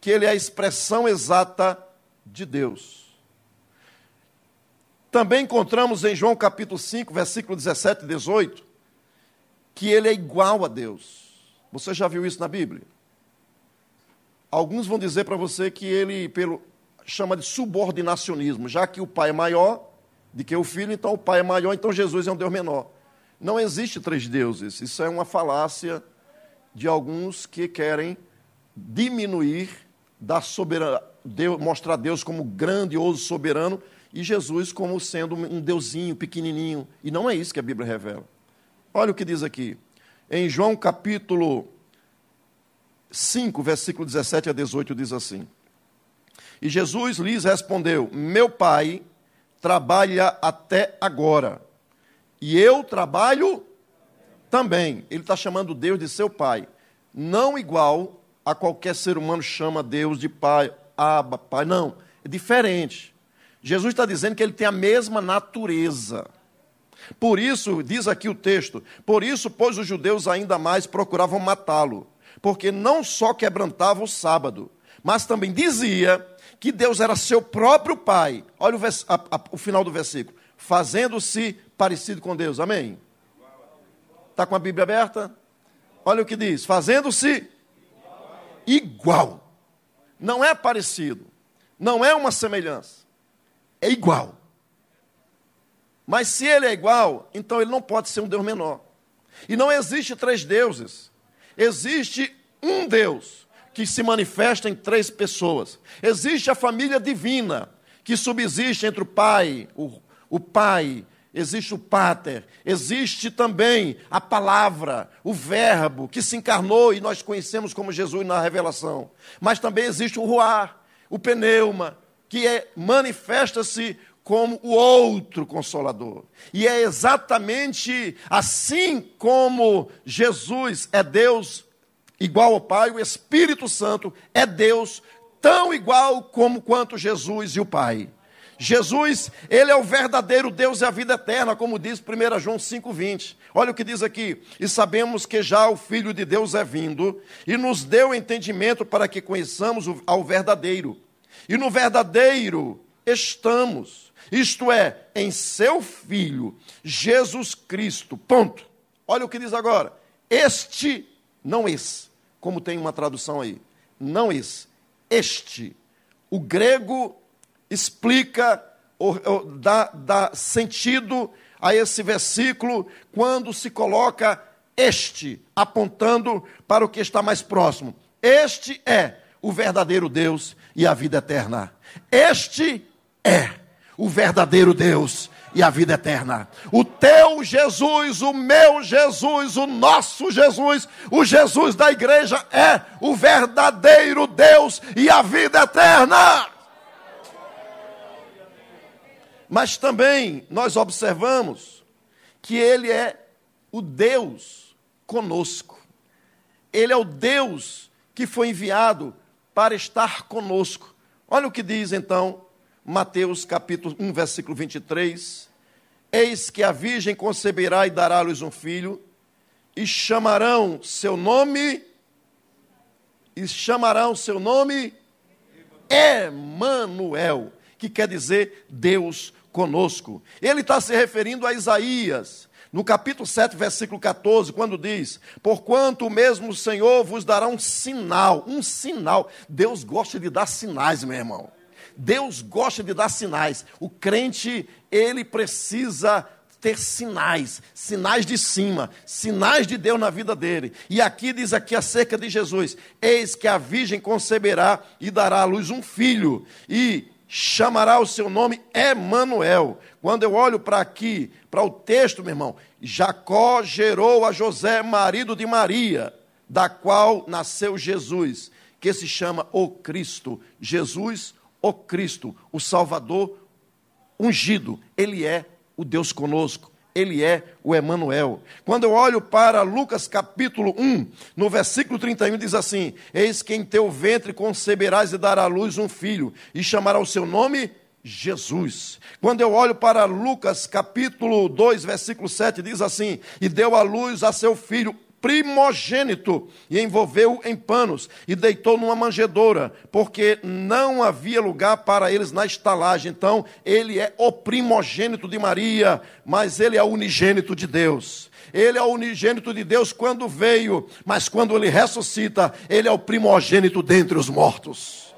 que ele é a expressão exata de Deus. Também encontramos em João capítulo 5, versículo 17 e 18, que ele é igual a Deus. Você já viu isso na Bíblia? Alguns vão dizer para você que ele pelo, chama de subordinacionismo, já que o pai é maior do que o filho, então o pai é maior, então Jesus é um Deus menor. Não existe três deuses. Isso é uma falácia de alguns que querem diminuir da soberana, Deus, mostrar Deus como grandioso soberano e Jesus como sendo um deusinho pequenininho. E não é isso que a Bíblia revela. Olha o que diz aqui. Em João capítulo 5, versículo 17 a 18, diz assim: E Jesus lhes respondeu: Meu pai trabalha até agora, e eu trabalho também. Ele está chamando Deus de seu pai, não igual a qualquer ser humano chama Deus de pai, aba, pai, não, é diferente. Jesus está dizendo que ele tem a mesma natureza. Por isso, diz aqui o texto, por isso, pois os judeus ainda mais procuravam matá-lo porque não só quebrantava o sábado, mas também dizia que Deus era seu próprio Pai. Olha o, a, a, o final do versículo. Fazendo-se parecido com Deus. Amém? Está com a Bíblia aberta? Olha o que diz: fazendo-se igual. Não é parecido. Não é uma semelhança. É igual. Mas se ele é igual, então ele não pode ser um Deus menor. E não existe três deuses. Existe um Deus, que se manifesta em três pessoas. Existe a família divina, que subsiste entre o Pai, o, o Pai, existe o Pater, existe também a palavra, o Verbo, que se encarnou e nós conhecemos como Jesus na revelação. Mas também existe o Ruar, o Pneuma, que é, manifesta-se como o outro consolador. E é exatamente assim como Jesus é Deus igual ao Pai, o Espírito Santo é Deus tão igual como quanto Jesus e o Pai. Jesus, ele é o verdadeiro Deus e a vida eterna, como diz 1 João 5,20. Olha o que diz aqui: E sabemos que já o Filho de Deus é vindo, e nos deu entendimento para que conheçamos ao verdadeiro. E no verdadeiro estamos, isto é, em seu Filho, Jesus Cristo. Ponto. Olha o que diz agora: Este, não esse como tem uma tradução aí. Não esse. Este. O grego explica, ou, ou, dá, dá sentido a esse versículo quando se coloca este, apontando para o que está mais próximo. Este é o verdadeiro Deus e a vida eterna. Este é o verdadeiro Deus e a vida eterna. O teu Jesus, o meu Jesus, o nosso Jesus, o Jesus da igreja é o verdadeiro Deus e a vida eterna. Mas também nós observamos que Ele é o Deus conosco. Ele é o Deus que foi enviado para estar conosco. Olha o que diz então Mateus capítulo 1, versículo 23. Eis que a virgem conceberá e dará à luz um filho, e chamarão seu nome, e chamarão seu nome Emanuel, que quer dizer Deus conosco. Ele está se referindo a Isaías, no capítulo 7, versículo 14, quando diz: Porquanto o mesmo Senhor vos dará um sinal, um sinal. Deus gosta de dar sinais, meu irmão. Deus gosta de dar sinais. O crente, ele precisa ter sinais, sinais de cima, sinais de Deus na vida dele. E aqui diz aqui acerca de Jesus: Eis que a virgem conceberá e dará à luz um filho, e chamará o seu nome Emanuel. Quando eu olho para aqui, para o texto, meu irmão, Jacó gerou a José, marido de Maria, da qual nasceu Jesus, que se chama o Cristo. Jesus, o Cristo, o Salvador ungido. Ele é o Deus conosco. Ele é o Emanuel. Quando eu olho para Lucas capítulo 1, no versículo 31 diz assim: Eis que em teu ventre conceberás e dará à luz um filho, e chamará o seu nome Jesus. Quando eu olho para Lucas capítulo 2, versículo 7, diz assim: E deu à luz a seu filho primogênito e envolveu-o em panos e deitou numa manjedoura, porque não havia lugar para eles na estalagem. Então, ele é o primogênito de Maria, mas ele é o unigênito de Deus. Ele é o unigênito de Deus quando veio, mas quando ele ressuscita, ele é o primogênito dentre os mortos.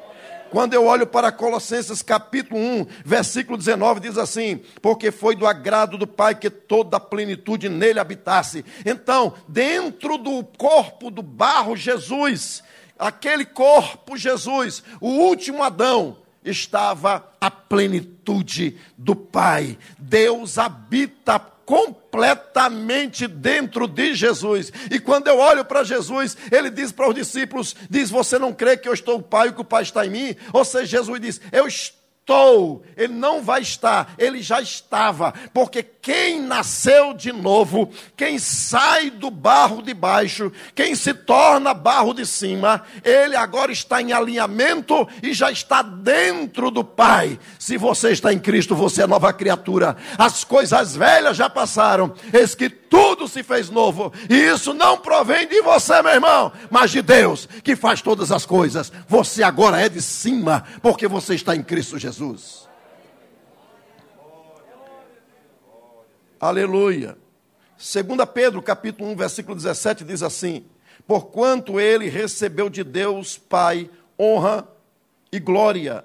Quando eu olho para Colossenses capítulo 1, versículo 19, diz assim: Porque foi do agrado do Pai que toda a plenitude nele habitasse. Então, dentro do corpo do barro, Jesus, aquele corpo, Jesus, o último Adão, estava a plenitude do Pai. Deus habita completamente dentro de Jesus. E quando eu olho para Jesus, ele diz para os discípulos: diz, você não crê que eu estou o Pai e que o Pai está em mim? Ou seja, Jesus diz, eu estou estou, ele não vai estar, ele já estava, porque quem nasceu de novo, quem sai do barro de baixo, quem se torna barro de cima, ele agora está em alinhamento e já está dentro do Pai. Se você está em Cristo, você é nova criatura. As coisas velhas já passaram, eis que tudo se fez novo. E isso não provém de você, meu irmão, mas de Deus, que faz todas as coisas. Você agora é de cima, porque você está em Cristo Jesus. Aleluia. 2 Pedro, capítulo 1, versículo 17, diz assim: Porquanto ele recebeu de Deus Pai honra e glória,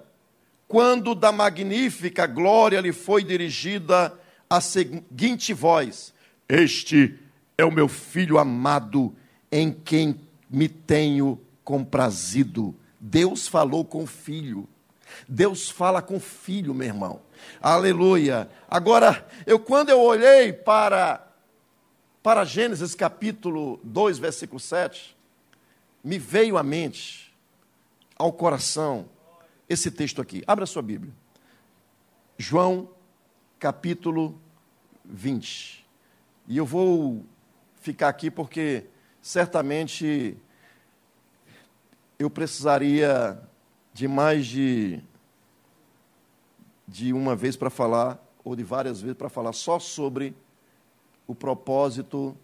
quando da magnífica glória lhe foi dirigida a seguinte voz: este é o meu filho amado, em quem me tenho comprazido. Deus falou com o filho. Deus fala com o filho, meu irmão. Aleluia. Agora, eu quando eu olhei para para Gênesis capítulo 2, versículo 7, me veio à mente, ao coração, esse texto aqui. Abra sua Bíblia. João capítulo 20. E eu vou ficar aqui porque certamente eu precisaria de mais de, de uma vez para falar, ou de várias vezes para falar só sobre o propósito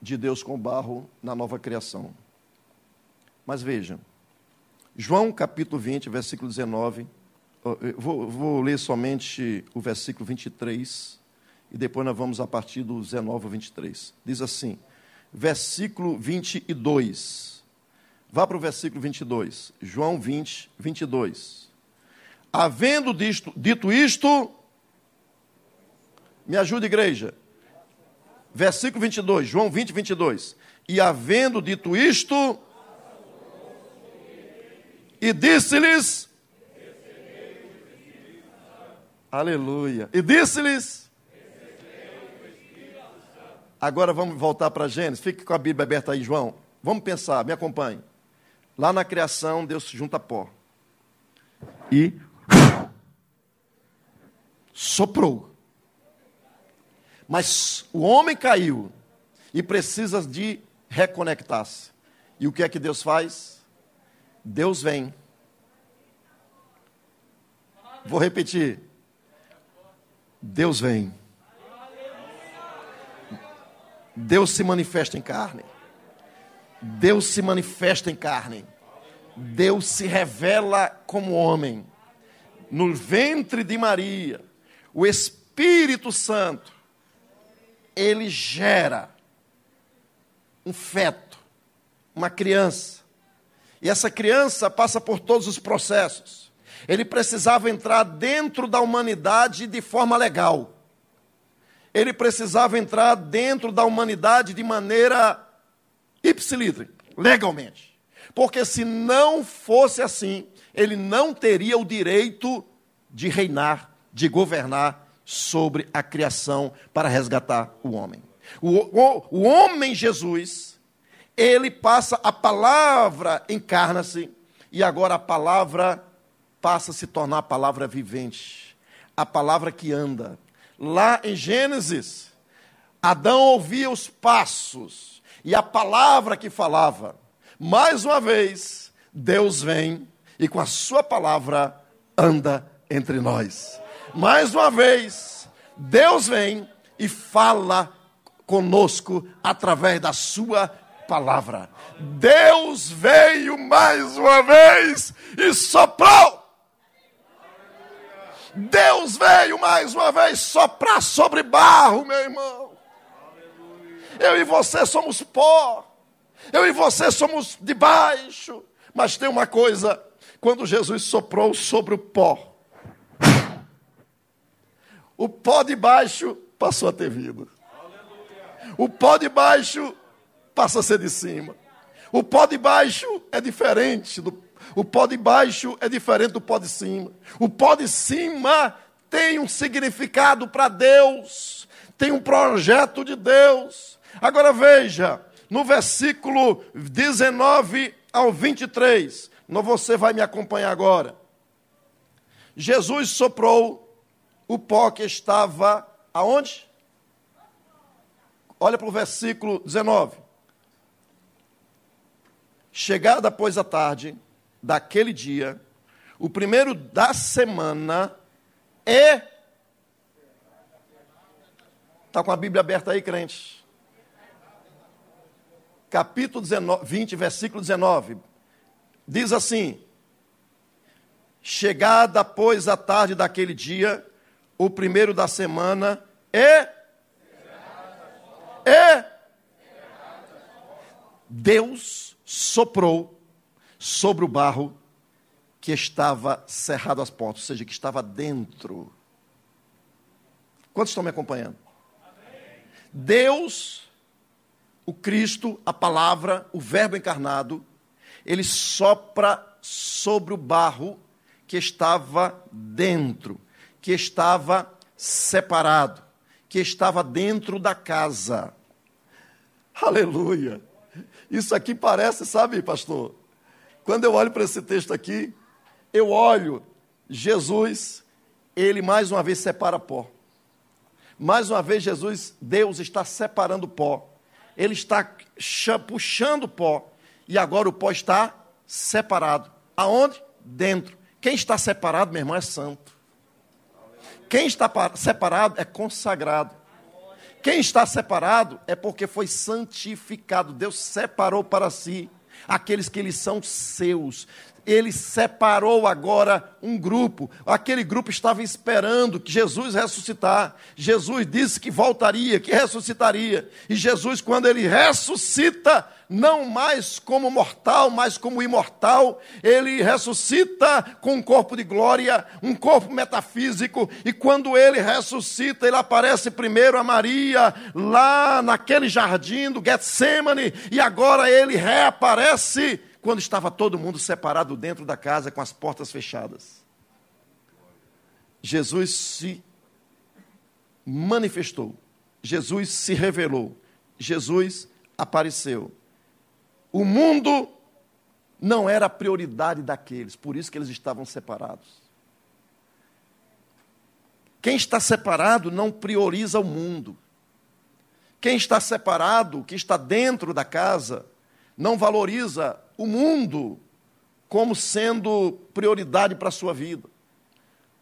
de Deus com o barro na nova criação. Mas veja, João capítulo 20, versículo 19, vou, vou ler somente o versículo 23, e depois nós vamos a partir do 19 ao 23. Diz assim: versículo 22. Vá para o versículo 22. João 20, 22. Havendo disto, dito isto, me ajuda, igreja. Versículo 22, João 20, 22. E havendo dito isto, e disse-lhes, aleluia, e disse-lhes, Agora vamos voltar para Gênesis. Fique com a Bíblia aberta aí, João. Vamos pensar, me acompanhe. Lá na criação, Deus junta pó. E soprou. Mas o homem caiu e precisa de reconectar-se. E o que é que Deus faz? Deus vem. Vou repetir. Deus vem Deus se manifesta em carne. Deus se manifesta em carne. Deus se revela como homem. No ventre de Maria, o Espírito Santo, ele gera um feto, uma criança. E essa criança passa por todos os processos. Ele precisava entrar dentro da humanidade de forma legal ele precisava entrar dentro da humanidade de maneira ipsilítere, legalmente. Porque se não fosse assim, ele não teria o direito de reinar, de governar sobre a criação para resgatar o homem. O, o, o homem Jesus, ele passa a palavra, encarna-se, e agora a palavra passa a se tornar a palavra vivente, a palavra que anda, lá em Gênesis, Adão ouvia os passos e a palavra que falava. Mais uma vez, Deus vem e com a sua palavra anda entre nós. Mais uma vez, Deus vem e fala conosco através da sua palavra. Deus veio mais uma vez e soprou Deus veio mais uma vez soprar sobre barro, meu irmão. Eu e você somos pó. Eu e você somos de baixo. Mas tem uma coisa: quando Jesus soprou sobre o pó, o pó de baixo passou a ter vida. O pó de baixo passa a ser de cima. O pó de baixo é diferente do o pó de baixo é diferente do pó de cima. O pó de cima tem um significado para Deus, tem um projeto de Deus. Agora veja, no versículo 19 ao 23, você vai me acompanhar agora. Jesus soprou o pó que estava aonde? Olha para o versículo 19. Chegada, pois, a tarde, daquele dia, o primeiro da semana é. Está com a Bíblia aberta aí, crente? Capítulo 19, 20, versículo 19. Diz assim: Chegada, pois, a tarde daquele dia, o primeiro da semana, é. É. Deus soprou sobre o barro que estava cerrado às portas, ou seja, que estava dentro. Quantos estão me acompanhando? Amém. Deus o Cristo, a palavra, o Verbo encarnado, ele sopra sobre o barro que estava dentro, que estava separado, que estava dentro da casa. Aleluia! Isso aqui parece, sabe, pastor? Quando eu olho para esse texto aqui, eu olho Jesus, ele mais uma vez separa pó. Mais uma vez, Jesus, Deus está separando pó. Ele está puxando pó. E agora o pó está separado. Aonde? Dentro. Quem está separado, meu irmão, é santo. Quem está separado é consagrado. Quem está separado é porque foi santificado. Deus separou para si aqueles que eles são seus ele separou agora um grupo. Aquele grupo estava esperando que Jesus ressuscitar. Jesus disse que voltaria, que ressuscitaria. E Jesus, quando ele ressuscita, não mais como mortal, mas como imortal, ele ressuscita com um corpo de glória, um corpo metafísico, e quando ele ressuscita, ele aparece primeiro a Maria, lá naquele jardim do Getsemane, e agora ele reaparece quando estava todo mundo separado dentro da casa com as portas fechadas. Jesus se manifestou, Jesus se revelou, Jesus apareceu. O mundo não era a prioridade daqueles, por isso que eles estavam separados. Quem está separado não prioriza o mundo. Quem está separado, que está dentro da casa, não valoriza o mundo como sendo prioridade para a sua vida.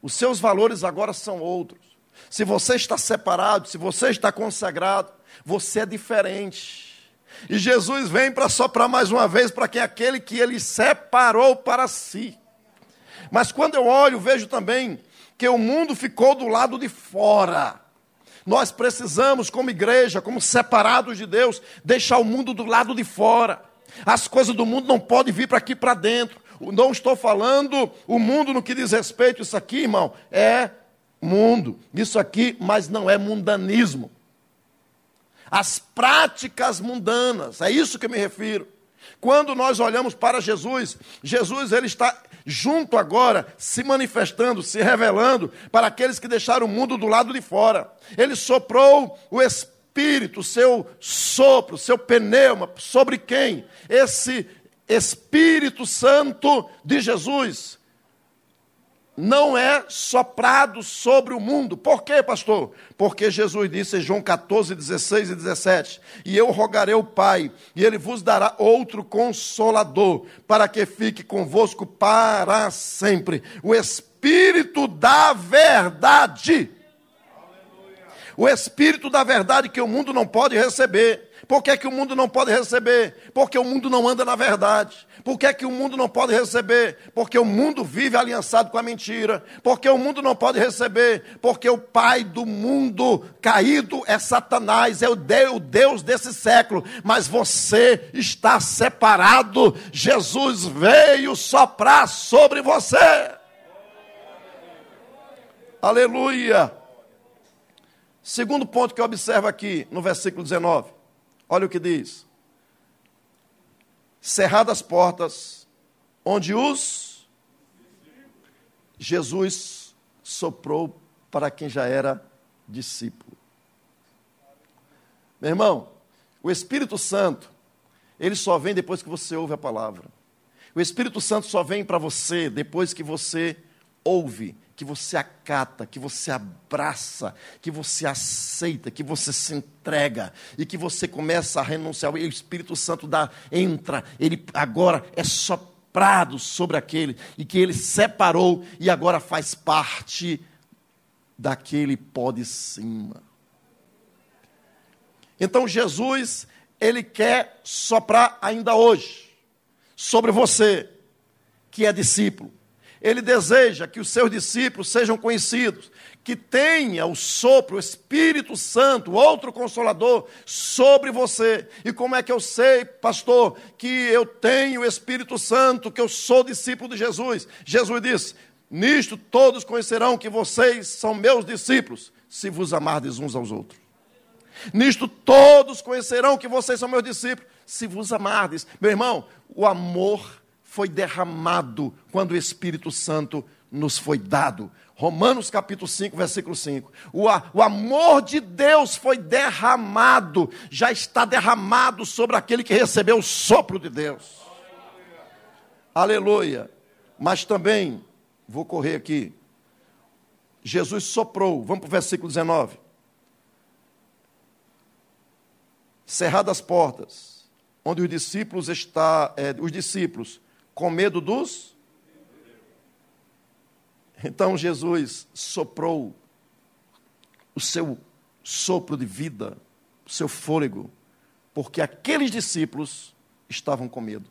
Os seus valores agora são outros. Se você está separado, se você está consagrado, você é diferente. E Jesus vem para soprar mais uma vez para quem é aquele que ele separou para si. Mas quando eu olho, vejo também que o mundo ficou do lado de fora. Nós precisamos, como igreja, como separados de Deus, deixar o mundo do lado de fora. As coisas do mundo não podem vir para aqui para dentro. Não estou falando o mundo no que diz respeito, isso aqui, irmão, é mundo. Isso aqui, mas não é mundanismo. As práticas mundanas, é isso que eu me refiro. Quando nós olhamos para Jesus, Jesus ele está junto agora, se manifestando, se revelando para aqueles que deixaram o mundo do lado de fora. Ele soprou o Espírito Espírito, seu sopro, seu pneuma, sobre quem? Esse Espírito Santo de Jesus não é soprado sobre o mundo. Por quê, pastor? Porque Jesus disse em João 14, 16 e 17: E eu rogarei ao Pai, e ele vos dará outro consolador, para que fique convosco para sempre. O Espírito da verdade o Espírito da verdade que o mundo não pode receber. Por que, que o mundo não pode receber? Porque o mundo não anda na verdade. Por que, que o mundo não pode receber? Porque o mundo vive aliançado com a mentira. Porque o mundo não pode receber? Porque o pai do mundo caído é Satanás, é o Deus desse século. Mas você está separado. Jesus veio soprar sobre você. Aleluia. Segundo ponto que eu observo aqui no versículo 19. Olha o que diz: Cerradas as portas, onde os Jesus soprou para quem já era discípulo. Meu irmão, o Espírito Santo, ele só vem depois que você ouve a palavra. O Espírito Santo só vem para você depois que você ouve que você acata, que você abraça, que você aceita, que você se entrega e que você começa a renunciar. E o Espírito Santo dá, entra, ele agora é soprado sobre aquele e que ele separou e agora faz parte daquele pó de cima. Então Jesus, ele quer soprar ainda hoje sobre você que é discípulo ele deseja que os seus discípulos sejam conhecidos, que tenha o sopro, o Espírito Santo, outro consolador sobre você. E como é que eu sei, pastor, que eu tenho o Espírito Santo, que eu sou discípulo de Jesus? Jesus disse: Nisto todos conhecerão que vocês são meus discípulos, se vos amardes uns aos outros. Nisto todos conhecerão que vocês são meus discípulos, se vos amardes. Meu irmão, o amor foi derramado quando o Espírito Santo nos foi dado. Romanos capítulo 5, versículo 5. O, o amor de Deus foi derramado, já está derramado sobre aquele que recebeu o sopro de Deus. Aleluia. Mas também, vou correr aqui. Jesus soprou, vamos para o versículo 19. Cerradas as portas, onde os discípulos está, é, os discípulos com medo dos então Jesus soprou o seu sopro de vida, o seu fôlego, porque aqueles discípulos estavam com medo.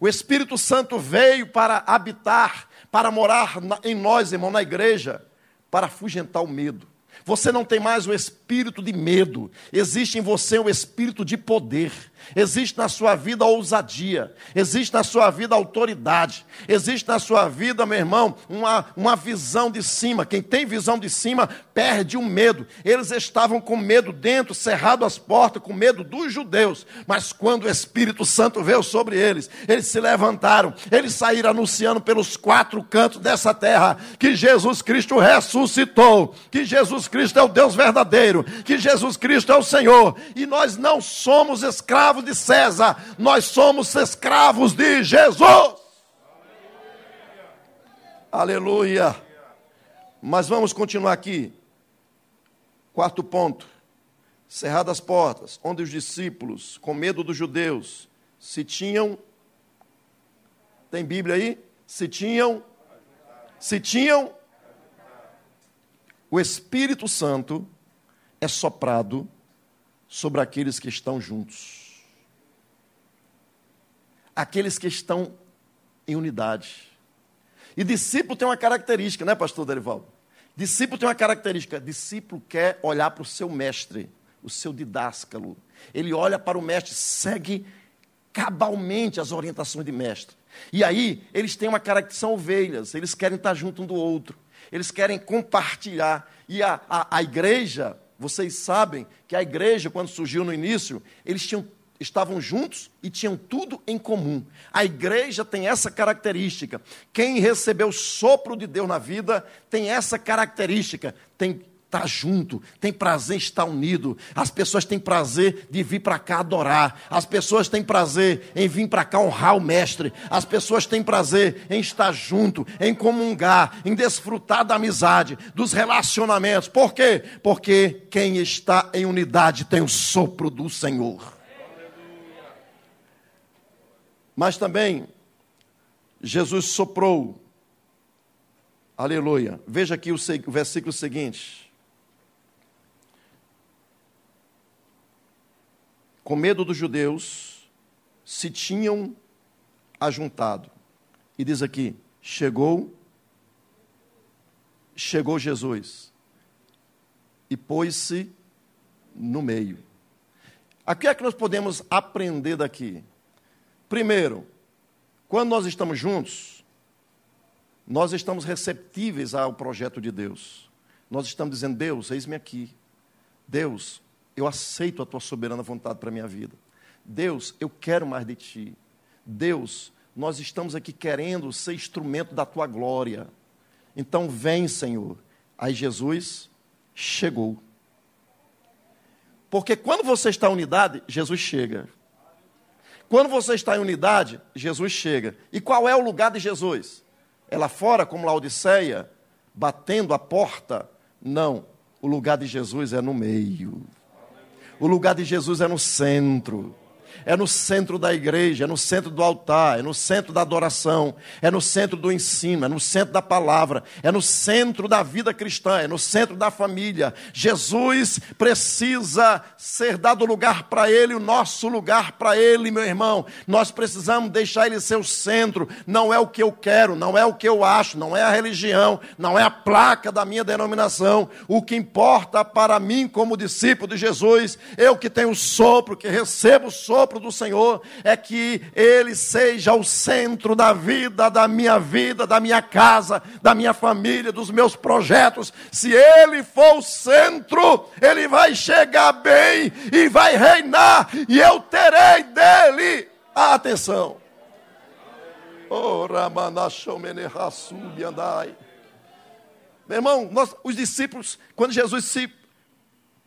O Espírito Santo veio para habitar, para morar em nós, irmão, na igreja, para afugentar o medo. Você não tem mais o espírito de medo, existe em você o espírito de poder. Existe na sua vida ousadia, existe na sua vida autoridade, existe na sua vida, meu irmão, uma, uma visão de cima. Quem tem visão de cima perde o medo. Eles estavam com medo dentro, cerrado as portas, com medo dos judeus. Mas quando o Espírito Santo veio sobre eles, eles se levantaram, eles saíram anunciando pelos quatro cantos dessa terra que Jesus Cristo ressuscitou, que Jesus Cristo é o Deus verdadeiro, que Jesus Cristo é o Senhor, e nós não somos escravos escravos de César, nós somos escravos de Jesus. Aleluia. Aleluia. Mas vamos continuar aqui. Quarto ponto. Cerradas as portas, onde os discípulos, com medo dos judeus, se tinham. Tem Bíblia aí? Se tinham. Se tinham. O Espírito Santo é soprado sobre aqueles que estão juntos aqueles que estão em unidade. E discípulo tem uma característica, né, pastor Derivaldo? Discípulo tem uma característica: discípulo quer olhar para o seu mestre, o seu didáscalo. Ele olha para o mestre, segue cabalmente as orientações de mestre. E aí, eles têm uma característica, são ovelhas, eles querem estar junto um do outro, eles querem compartilhar. E a, a, a igreja, vocês sabem que a igreja, quando surgiu no início, eles tinham estavam juntos e tinham tudo em comum. A igreja tem essa característica. Quem recebeu o sopro de Deus na vida tem essa característica, tem estar junto, tem prazer em estar unido. As pessoas têm prazer de vir para cá adorar. As pessoas têm prazer em vir para cá honrar o mestre. As pessoas têm prazer em estar junto, em comungar, em desfrutar da amizade, dos relacionamentos. Por quê? Porque quem está em unidade tem o sopro do Senhor. Mas também Jesus soprou. Aleluia. Veja aqui o, o versículo seguinte. Com medo dos judeus, se tinham ajuntado. E diz aqui: chegou, chegou Jesus e pôs-se no meio. O que é que nós podemos aprender daqui? Primeiro, quando nós estamos juntos, nós estamos receptíveis ao projeto de Deus. Nós estamos dizendo: Deus, eis-me aqui. Deus, eu aceito a tua soberana vontade para a minha vida. Deus, eu quero mais de ti. Deus, nós estamos aqui querendo ser instrumento da tua glória. Então vem, Senhor. Aí Jesus chegou. Porque quando você está em unidade, Jesus chega. Quando você está em unidade, Jesus chega. E qual é o lugar de Jesus? É lá fora, como Laodiceia, batendo a porta? Não. O lugar de Jesus é no meio. O lugar de Jesus é no centro é no centro da igreja, é no centro do altar, é no centro da adoração, é no centro do ensino, é no centro da palavra, é no centro da vida cristã, é no centro da família. Jesus precisa ser dado lugar para Ele, o nosso lugar para Ele, meu irmão. Nós precisamos deixar Ele ser o centro. Não é o que eu quero, não é o que eu acho, não é a religião, não é a placa da minha denominação. O que importa para mim, como discípulo de Jesus, eu que tenho o sopro, que recebo o sopro sopro do Senhor é que Ele seja o centro da vida, da minha vida, da minha casa, da minha família, dos meus projetos. Se Ele for o centro, Ele vai chegar bem e vai reinar, e eu terei dele a atenção. Oh. Meu irmão, nós, os discípulos, quando Jesus se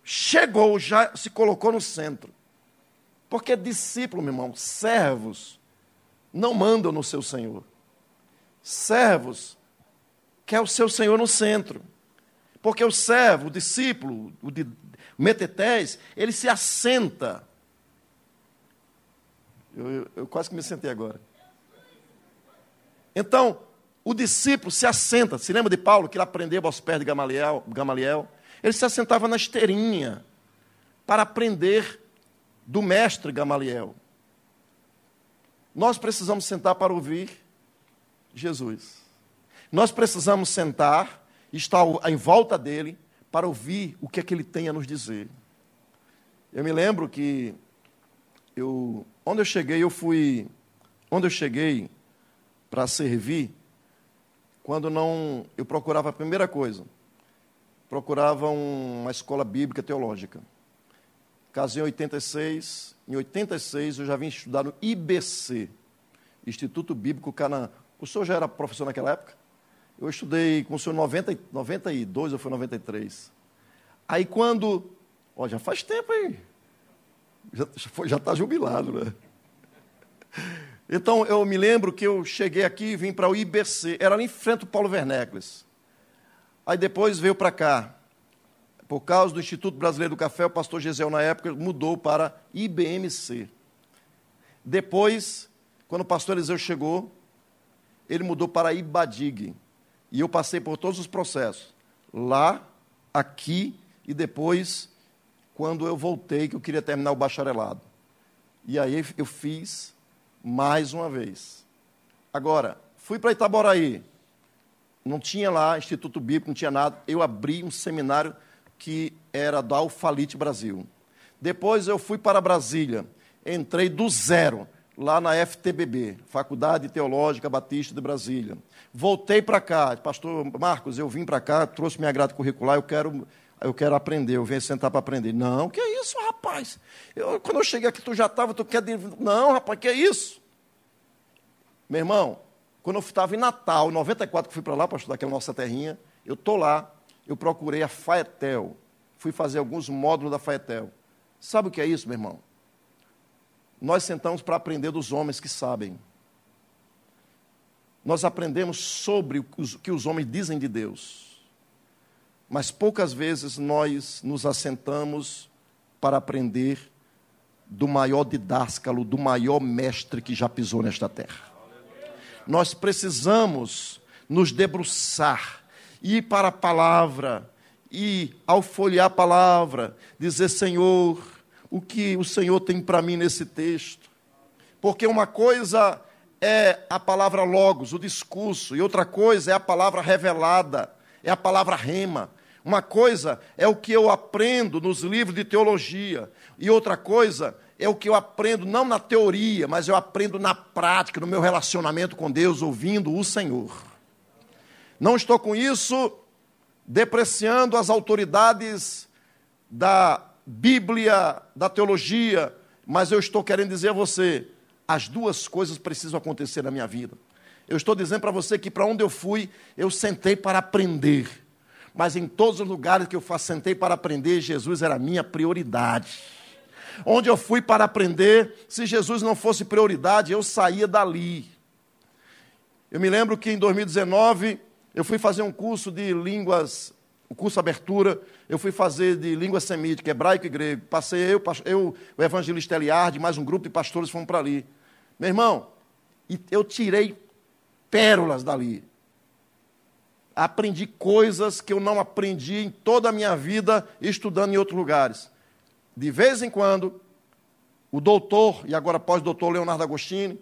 chegou, já se colocou no centro. Porque discípulo, meu irmão, servos não mandam no seu Senhor. Servos quer o seu Senhor no centro. Porque o servo, o discípulo, o, de, metetés, ele se assenta. Eu, eu, eu quase que me sentei agora. Então, o discípulo se assenta. Se lembra de Paulo, que ele aprendeu aos pés de Gamaliel? Gamaliel? Ele se assentava na esteirinha para aprender do mestre Gamaliel. Nós precisamos sentar para ouvir Jesus. Nós precisamos sentar estar em volta dele para ouvir o que é que ele tem a nos dizer. Eu me lembro que eu, onde eu cheguei, eu fui, onde eu cheguei para servir, quando não, eu procurava a primeira coisa, procurava uma escola bíblica teológica. Casei em 86, em 86 eu já vim estudar no IBC, Instituto Bíblico Canaã. O senhor já era professor naquela época? Eu estudei com o senhor em 90, 92 ou foi 93. Aí quando, ó, já faz tempo aí, já está jubilado, né? Então eu me lembro que eu cheguei aqui e vim para o IBC, era ali em frente ao Paulo Vernecles. Aí depois veio para cá. Por causa do Instituto Brasileiro do Café, o pastor Gesiel, na época, mudou para IBMC. Depois, quando o pastor Eliseu chegou, ele mudou para Ibadig. E eu passei por todos os processos. Lá, aqui e depois, quando eu voltei, que eu queria terminar o bacharelado. E aí eu fiz mais uma vez. Agora, fui para Itaboraí não tinha lá Instituto Bíblico, não tinha nada. Eu abri um seminário que era da Alfalite Brasil. Depois eu fui para Brasília, entrei do zero, lá na FTBB, Faculdade Teológica Batista de Brasília. Voltei para cá, pastor Marcos, eu vim para cá, trouxe minha grade curricular, eu quero, eu quero aprender, eu venho sentar para aprender. Não, que é isso, rapaz? Eu, quando eu cheguei aqui, tu já estava, tu quer... Não, rapaz, que é isso? Meu irmão, quando eu estava em Natal, em 94, que fui para lá para estudar aquela nossa terrinha, eu estou lá, eu procurei a Faetel. Fui fazer alguns módulos da Faetel. Sabe o que é isso, meu irmão? Nós sentamos para aprender dos homens que sabem. Nós aprendemos sobre o que os homens dizem de Deus. Mas poucas vezes nós nos assentamos para aprender do maior didáscalo, do maior mestre que já pisou nesta terra nós precisamos nos debruçar, ir para a palavra, e ao folhear a palavra, dizer: Senhor, o que o Senhor tem para mim nesse texto? Porque uma coisa é a palavra logos, o discurso, e outra coisa é a palavra revelada, é a palavra rema. Uma coisa é o que eu aprendo nos livros de teologia, e outra coisa é o que eu aprendo não na teoria, mas eu aprendo na prática, no meu relacionamento com Deus, ouvindo o Senhor. Não estou com isso depreciando as autoridades da Bíblia, da teologia, mas eu estou querendo dizer a você: as duas coisas precisam acontecer na minha vida. Eu estou dizendo para você que para onde eu fui, eu sentei para aprender. Mas em todos os lugares que eu sentei para aprender, Jesus era a minha prioridade onde eu fui para aprender. Se Jesus não fosse prioridade, eu saía dali. Eu me lembro que em 2019 eu fui fazer um curso de línguas, um curso abertura, eu fui fazer de língua semítica, hebraico e grego. Passei eu, eu o evangelista Eliardi, mais um grupo de pastores fomos para ali. Meu irmão, eu tirei pérolas dali. Aprendi coisas que eu não aprendi em toda a minha vida estudando em outros lugares de vez em quando, o doutor, e agora pós-doutor Leonardo Agostini,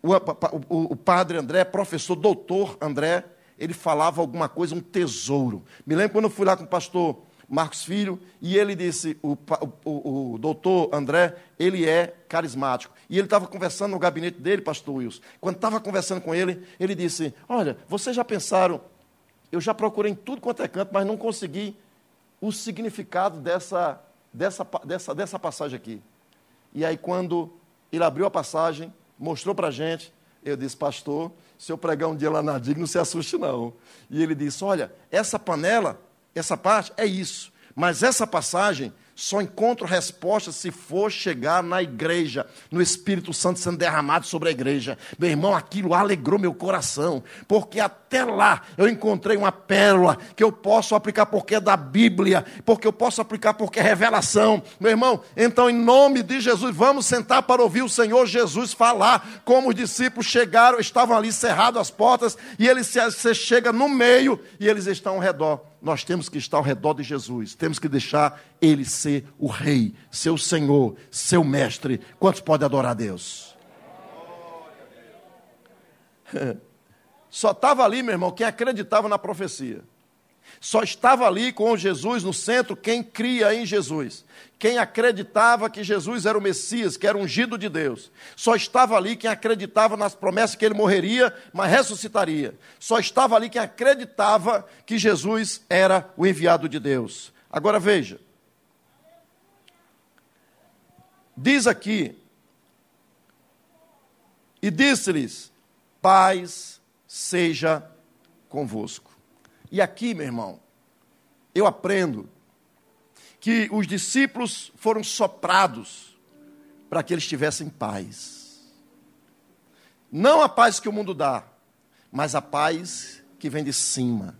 o, o, o, padre André, professor doutor André, ele falava alguma coisa, um tesouro. Me lembro quando eu fui lá com o pastor Marcos Filho, e ele disse: o, o, o, doutor André, ele é carismático. E ele estava conversando no gabinete dele, pastor Wilson. Quando estava conversando com ele, ele disse: Olha, vocês já pensaram, eu já procurei em tudo quanto é canto, mas não consegui o significado dessa, dessa, dessa, dessa passagem aqui. E aí, quando ele abriu a passagem, mostrou para a gente, eu disse, pastor, se eu pregar um dia lá na DIG, não se assuste não. E ele disse, olha, essa panela, essa parte é isso, mas essa passagem só encontro resposta se for chegar na igreja, no Espírito Santo sendo derramado sobre a igreja. Meu irmão, aquilo alegrou meu coração, porque até lá eu encontrei uma pérola que eu posso aplicar porque é da Bíblia, porque eu posso aplicar porque é revelação. Meu irmão, então em nome de Jesus, vamos sentar para ouvir o Senhor Jesus falar, como os discípulos chegaram, estavam ali cerradas as portas, e ele se, se chega no meio e eles estão ao redor nós temos que estar ao redor de Jesus, temos que deixar Ele ser o Rei, seu Senhor, seu Mestre. Quantos podem adorar a Deus? Só estava ali, meu irmão, quem acreditava na profecia. Só estava ali com Jesus no centro quem cria em Jesus. Quem acreditava que Jesus era o Messias, que era ungido de Deus. Só estava ali quem acreditava nas promessas que ele morreria, mas ressuscitaria. Só estava ali quem acreditava que Jesus era o enviado de Deus. Agora veja. Diz aqui: E disse-lhes: Paz seja convosco. E aqui, meu irmão, eu aprendo que os discípulos foram soprados para que eles tivessem paz. Não a paz que o mundo dá, mas a paz que vem de cima.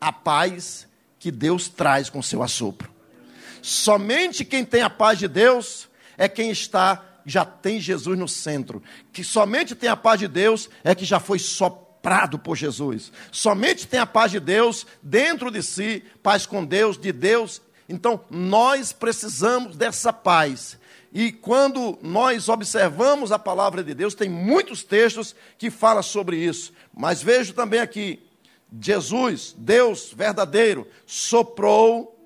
A paz que Deus traz com seu assopro. Somente quem tem a paz de Deus é quem está já tem Jesus no centro. Que somente tem a paz de Deus é que já foi soprado soprado por Jesus. Somente tem a paz de Deus dentro de si, paz com Deus, de Deus. Então, nós precisamos dessa paz. E quando nós observamos a palavra de Deus, tem muitos textos que falam sobre isso. Mas vejo também aqui, Jesus, Deus verdadeiro, soprou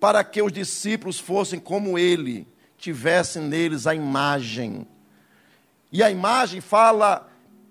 para que os discípulos fossem como ele, tivessem neles a imagem. E a imagem fala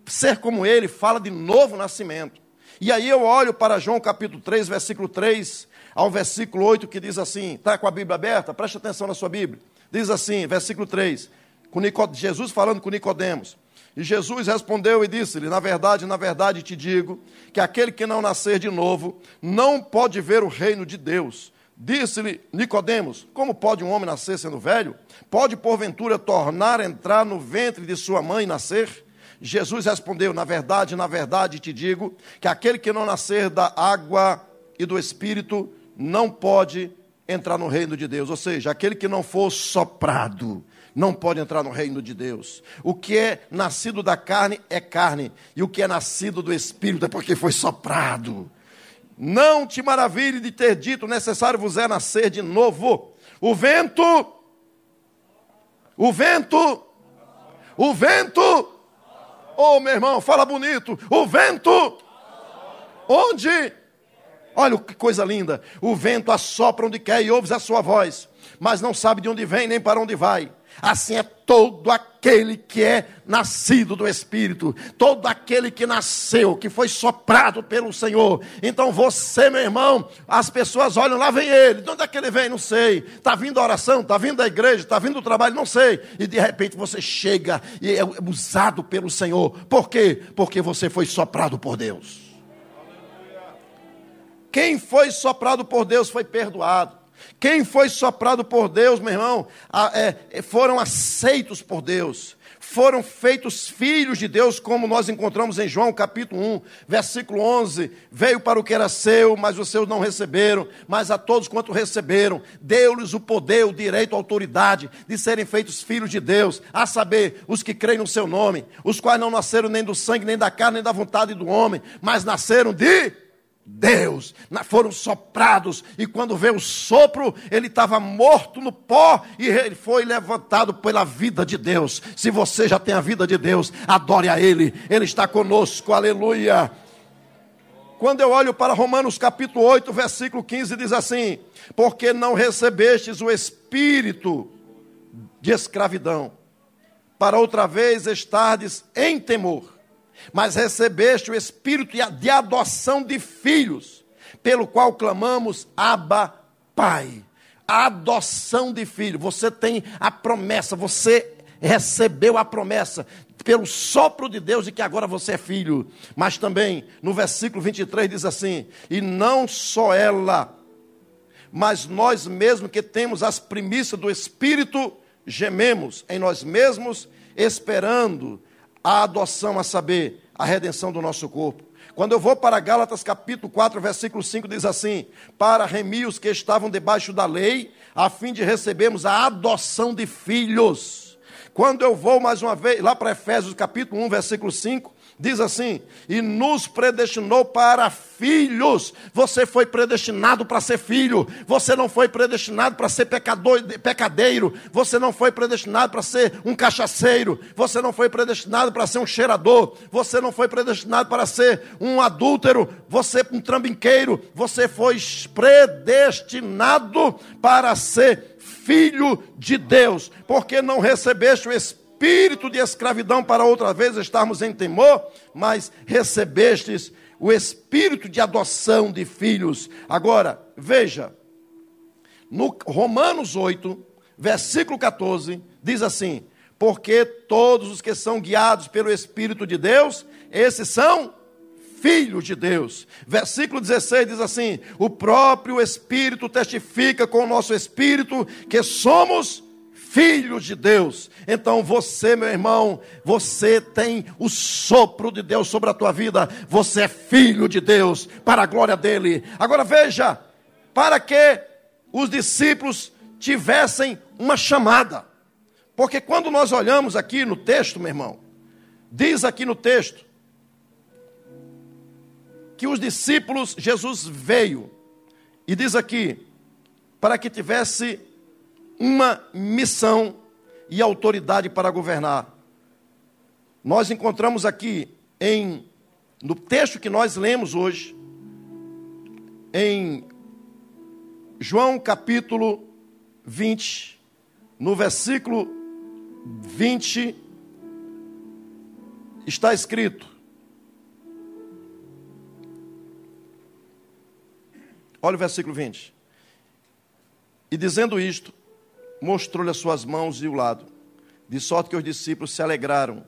ser como ele fala de novo nascimento. E aí eu olho para João capítulo 3, versículo 3 ao versículo 8, que diz assim: está com a Bíblia aberta? Preste atenção na sua Bíblia. Diz assim, versículo 3, com Jesus falando com Nicodemos. E Jesus respondeu e disse-lhe: Na verdade, na verdade te digo que aquele que não nascer de novo não pode ver o reino de Deus. Disse-lhe Nicodemos: Como pode um homem nascer sendo velho? Pode porventura tornar a entrar no ventre de sua mãe e nascer? Jesus respondeu: Na verdade, na verdade te digo que aquele que não nascer da água e do espírito não pode entrar no reino de Deus. Ou seja, aquele que não for soprado não pode entrar no reino de Deus. O que é nascido da carne é carne, e o que é nascido do espírito é porque foi soprado. Não te maravilhe de ter dito: necessário vos é nascer de novo. O vento, o vento, o vento Oh, meu irmão, fala bonito. O vento. Onde? Olha que coisa linda. O vento assopra onde quer e ouves a sua voz, mas não sabe de onde vem nem para onde vai. Assim é todo aquele que é nascido do Espírito, todo aquele que nasceu, que foi soprado pelo Senhor. Então você, meu irmão, as pessoas olham, lá vem ele, de onde é que ele vem? Não sei. Está vindo a oração, está vindo a igreja, está vindo o trabalho, não sei. E de repente você chega e é usado pelo Senhor. Por quê? Porque você foi soprado por Deus. Quem foi soprado por Deus foi perdoado. Quem foi soprado por Deus, meu irmão, é, foram aceitos por Deus, foram feitos filhos de Deus, como nós encontramos em João capítulo 1, versículo 11: Veio para o que era seu, mas os seus não receberam, mas a todos quanto receberam, deu-lhes o poder, o direito, a autoridade de serem feitos filhos de Deus, a saber, os que creem no seu nome, os quais não nasceram nem do sangue, nem da carne, nem da vontade do homem, mas nasceram de Deus, foram soprados, e quando veio o sopro, ele estava morto no pó, e ele foi levantado pela vida de Deus. Se você já tem a vida de Deus, adore a Ele, Ele está conosco, aleluia. Quando eu olho para Romanos capítulo 8, versículo 15, diz assim: Porque não recebestes o espírito de escravidão, para outra vez estardes em temor, mas recebeste o espírito de adoção de filhos, pelo qual clamamos, Abba, Pai. A adoção de filho, você tem a promessa, você recebeu a promessa pelo sopro de Deus de que agora você é filho. Mas também, no versículo 23 diz assim: E não só ela, mas nós mesmos que temos as primícias do Espírito, gememos em nós mesmos, esperando a adoção, a saber, a redenção do nosso corpo. Quando eu vou para Gálatas capítulo 4, versículo 5, diz assim: Para remir os que estavam debaixo da lei, a fim de recebermos a adoção de filhos. Quando eu vou mais uma vez, lá para Efésios capítulo 1, versículo 5, diz assim: E nos predestinou para filhos. Você foi predestinado para ser filho. Você não foi predestinado para ser pecador, pecadeiro. Você não foi predestinado para ser um cachaceiro. Você não foi predestinado para ser um cheirador. Você não foi predestinado para ser um adúltero. Você um trambiqueiro. Você foi predestinado para ser filho de Deus, porque não recebeste o espírito de escravidão para outra vez estarmos em temor, mas recebestes o espírito de adoção de filhos. Agora, veja, no Romanos 8, versículo 14, diz assim: Porque todos os que são guiados pelo Espírito de Deus, esses são filhos de Deus. Versículo 16 diz assim: O próprio Espírito testifica com o nosso espírito que somos filhos de Deus. Então você, meu irmão, você tem o sopro de Deus sobre a tua vida. Você é filho de Deus, para a glória dele. Agora veja, para que os discípulos tivessem uma chamada. Porque quando nós olhamos aqui no texto, meu irmão, diz aqui no texto que os discípulos, Jesus veio, e diz aqui, para que tivesse uma missão e autoridade para governar. Nós encontramos aqui em no texto que nós lemos hoje, em João capítulo 20, no versículo 20, está escrito: Olha o versículo 20. E dizendo isto, mostrou-lhe as suas mãos e o lado, de sorte que os discípulos se alegraram.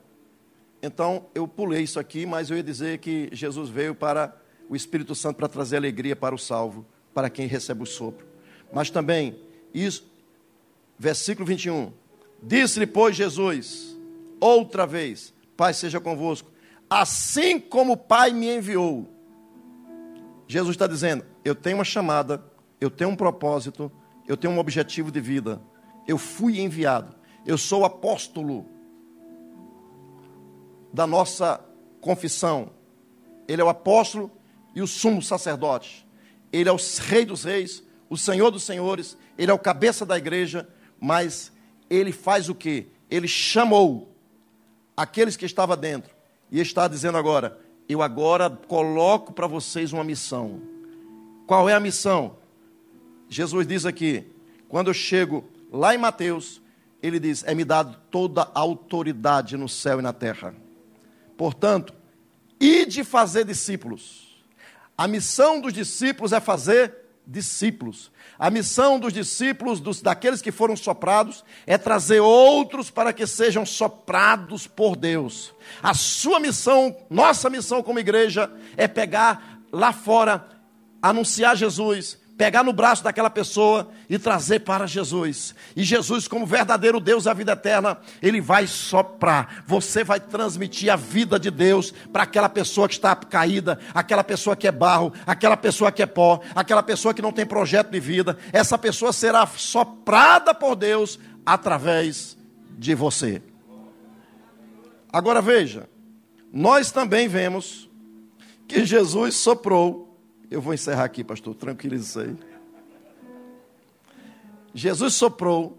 Então, eu pulei isso aqui, mas eu ia dizer que Jesus veio para o Espírito Santo para trazer alegria para o salvo, para quem recebe o sopro. Mas também, isso, versículo 21. Disse-lhe, pois, Jesus, outra vez: Pai seja convosco, assim como o Pai me enviou. Jesus está dizendo: eu tenho uma chamada, eu tenho um propósito, eu tenho um objetivo de vida. Eu fui enviado. Eu sou o apóstolo da nossa confissão. Ele é o apóstolo e o sumo sacerdote. Ele é o rei dos reis, o senhor dos senhores, ele é o cabeça da igreja, mas ele faz o que? Ele chamou aqueles que estavam dentro e está dizendo agora: eu agora coloco para vocês uma missão. Qual é a missão? Jesus diz aqui, quando eu chego lá em Mateus, ele diz: É me dado toda a autoridade no céu e na terra. Portanto, ide fazer discípulos. A missão dos discípulos é fazer discípulos. A missão dos discípulos, dos, daqueles que foram soprados, é trazer outros para que sejam soprados por Deus. A sua missão, nossa missão como igreja, é pegar lá fora anunciar Jesus, pegar no braço daquela pessoa e trazer para Jesus. E Jesus, como verdadeiro Deus da vida eterna, ele vai soprar. Você vai transmitir a vida de Deus para aquela pessoa que está caída, aquela pessoa que é barro, aquela pessoa que é pó, aquela pessoa que não tem projeto de vida. Essa pessoa será soprada por Deus através de você. Agora veja, nós também vemos que Jesus soprou eu vou encerrar aqui, pastor, tranquilize aí. Jesus soprou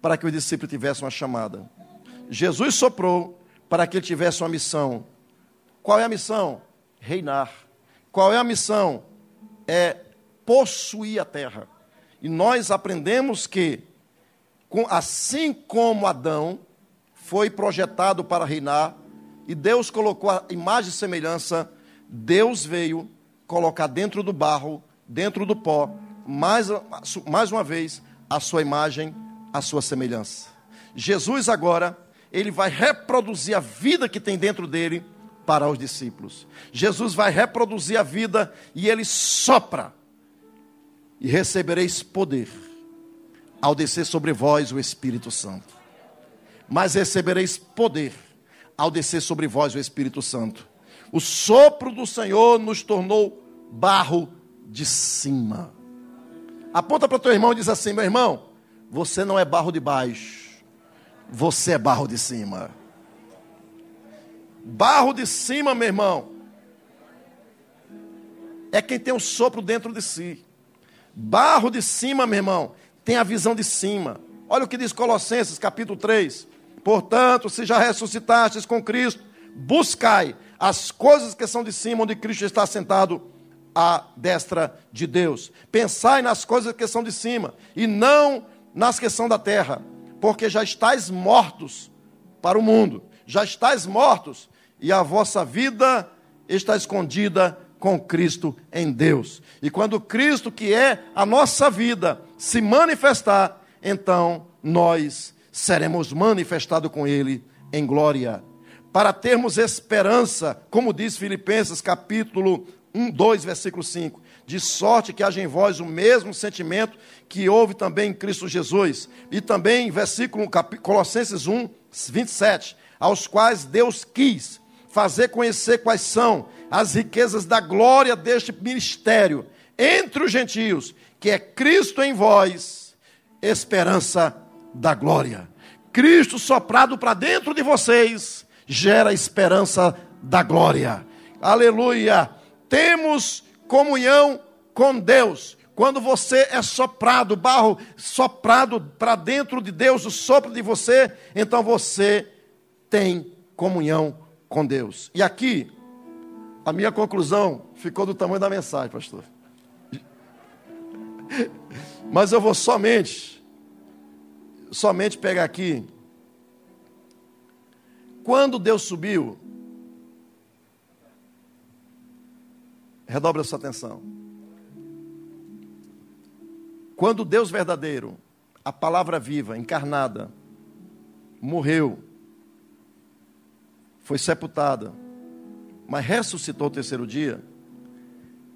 para que o discípulo tivesse uma chamada. Jesus soprou para que ele tivesse uma missão. Qual é a missão? Reinar. Qual é a missão? É possuir a terra. E nós aprendemos que, assim como Adão foi projetado para reinar, e Deus colocou a imagem e semelhança, Deus veio colocar dentro do barro, dentro do pó, mais, mais uma vez, a sua imagem, a sua semelhança. Jesus agora, ele vai reproduzir a vida que tem dentro dele para os discípulos. Jesus vai reproduzir a vida e ele sopra. E recebereis poder ao descer sobre vós o Espírito Santo. Mas recebereis poder ao descer sobre vós o Espírito Santo. O sopro do Senhor nos tornou barro de cima. Aponta para teu irmão e diz assim: meu irmão, você não é barro de baixo, você é barro de cima. Barro de cima, meu irmão, é quem tem o sopro dentro de si. Barro de cima, meu irmão, tem a visão de cima. Olha o que diz Colossenses capítulo 3. Portanto, se já ressuscitastes com Cristo, buscai as coisas que são de cima, onde Cristo está sentado à destra de Deus. Pensai nas coisas que são de cima e não nas que são da terra, porque já estáis mortos para o mundo, já estáis mortos e a vossa vida está escondida com Cristo em Deus. E quando Cristo, que é a nossa vida, se manifestar, então nós seremos manifestados com Ele em glória. Para termos esperança, como diz Filipenses capítulo 1, 2, versículo 5. De sorte que haja em vós o mesmo sentimento que houve também em Cristo Jesus. E também, versículo Colossenses 1, 27. Aos quais Deus quis fazer conhecer quais são as riquezas da glória deste ministério entre os gentios, que é Cristo em vós, esperança da glória. Cristo soprado para dentro de vocês gera esperança da glória. Aleluia! Temos comunhão com Deus. Quando você é soprado, barro soprado para dentro de Deus, o sopro de você, então você tem comunhão com Deus. E aqui, a minha conclusão ficou do tamanho da mensagem, pastor. Mas eu vou somente, somente pegar aqui. Quando Deus subiu, redobre a sua atenção. Quando Deus verdadeiro, a palavra viva, encarnada, morreu, foi sepultada, mas ressuscitou o terceiro dia,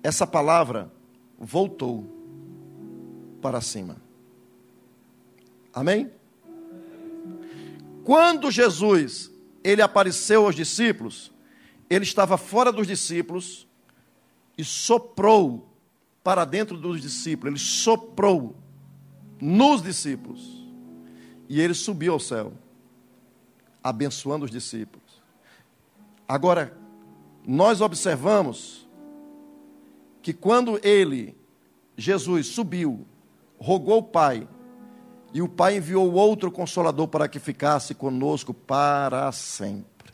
essa palavra voltou para cima. Amém? Quando Jesus ele apareceu aos discípulos, ele estava fora dos discípulos e soprou para dentro dos discípulos, ele soprou nos discípulos. E ele subiu ao céu, abençoando os discípulos. Agora, nós observamos que quando ele, Jesus, subiu, rogou o Pai, e o Pai enviou outro consolador para que ficasse conosco para sempre.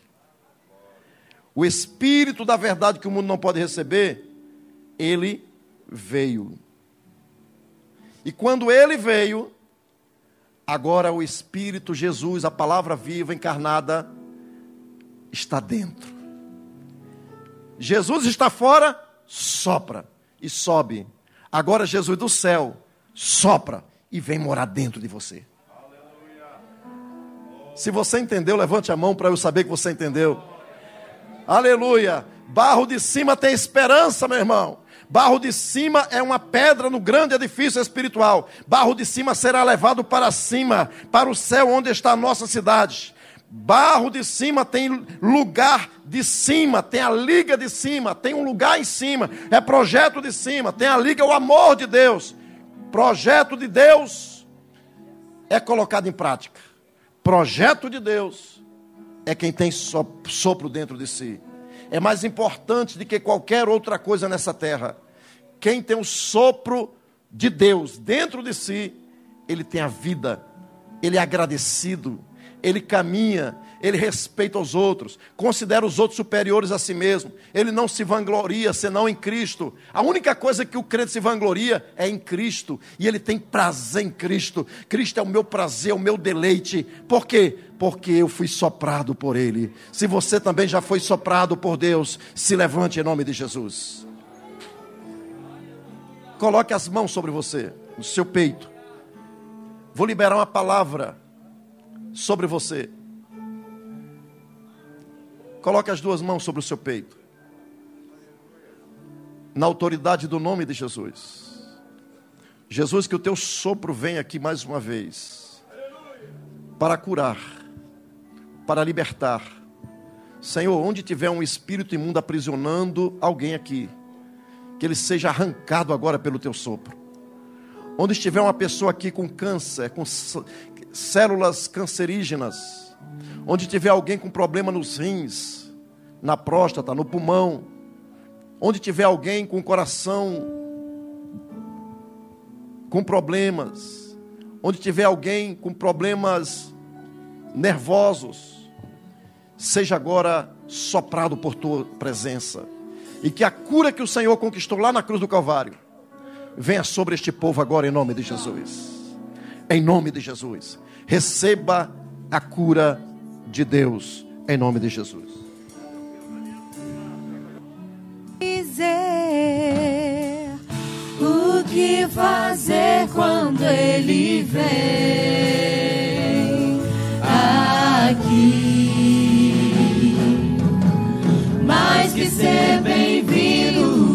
O Espírito da verdade que o mundo não pode receber, ele veio. E quando ele veio, agora o Espírito Jesus, a palavra viva encarnada, está dentro. Jesus está fora, sopra e sobe. Agora Jesus do céu sopra e vem morar dentro de você. Se você entendeu, levante a mão para eu saber que você entendeu. Aleluia. Barro de cima tem esperança, meu irmão. Barro de cima é uma pedra no grande edifício espiritual. Barro de cima será levado para cima, para o céu onde está a nossa cidade. Barro de cima tem lugar de cima, tem a liga de cima, tem um lugar em cima, é projeto de cima, tem a liga, o amor de Deus. Projeto de Deus é colocado em prática. Projeto de Deus é quem tem sopro dentro de si. É mais importante do que qualquer outra coisa nessa terra. Quem tem o sopro de Deus dentro de si, ele tem a vida, ele é agradecido, ele caminha, ele respeita os outros, considera os outros superiores a si mesmo, ele não se vangloria senão em Cristo. A única coisa que o crente se vangloria é em Cristo, e ele tem prazer em Cristo. Cristo é o meu prazer, o meu deleite. Por quê? Porque eu fui soprado por ele. Se você também já foi soprado por Deus, se levante em nome de Jesus. Coloque as mãos sobre você, no seu peito. Vou liberar uma palavra sobre você. Coloque as duas mãos sobre o seu peito. Na autoridade do nome de Jesus. Jesus, que o teu sopro venha aqui mais uma vez. Para curar, para libertar. Senhor, onde tiver um espírito imundo aprisionando alguém aqui, que ele seja arrancado agora pelo teu sopro. Onde estiver uma pessoa aqui com câncer, com células cancerígenas, Onde tiver alguém com problema nos rins, na próstata, no pulmão, onde tiver alguém com coração com problemas, onde tiver alguém com problemas nervosos, seja agora soprado por tua presença. E que a cura que o Senhor conquistou lá na cruz do Calvário venha sobre este povo agora em nome de Jesus. Em nome de Jesus. Receba a cura de Deus, em nome de Jesus. Dizer o que fazer quando ele vem aqui, mais que ser bem-vindo,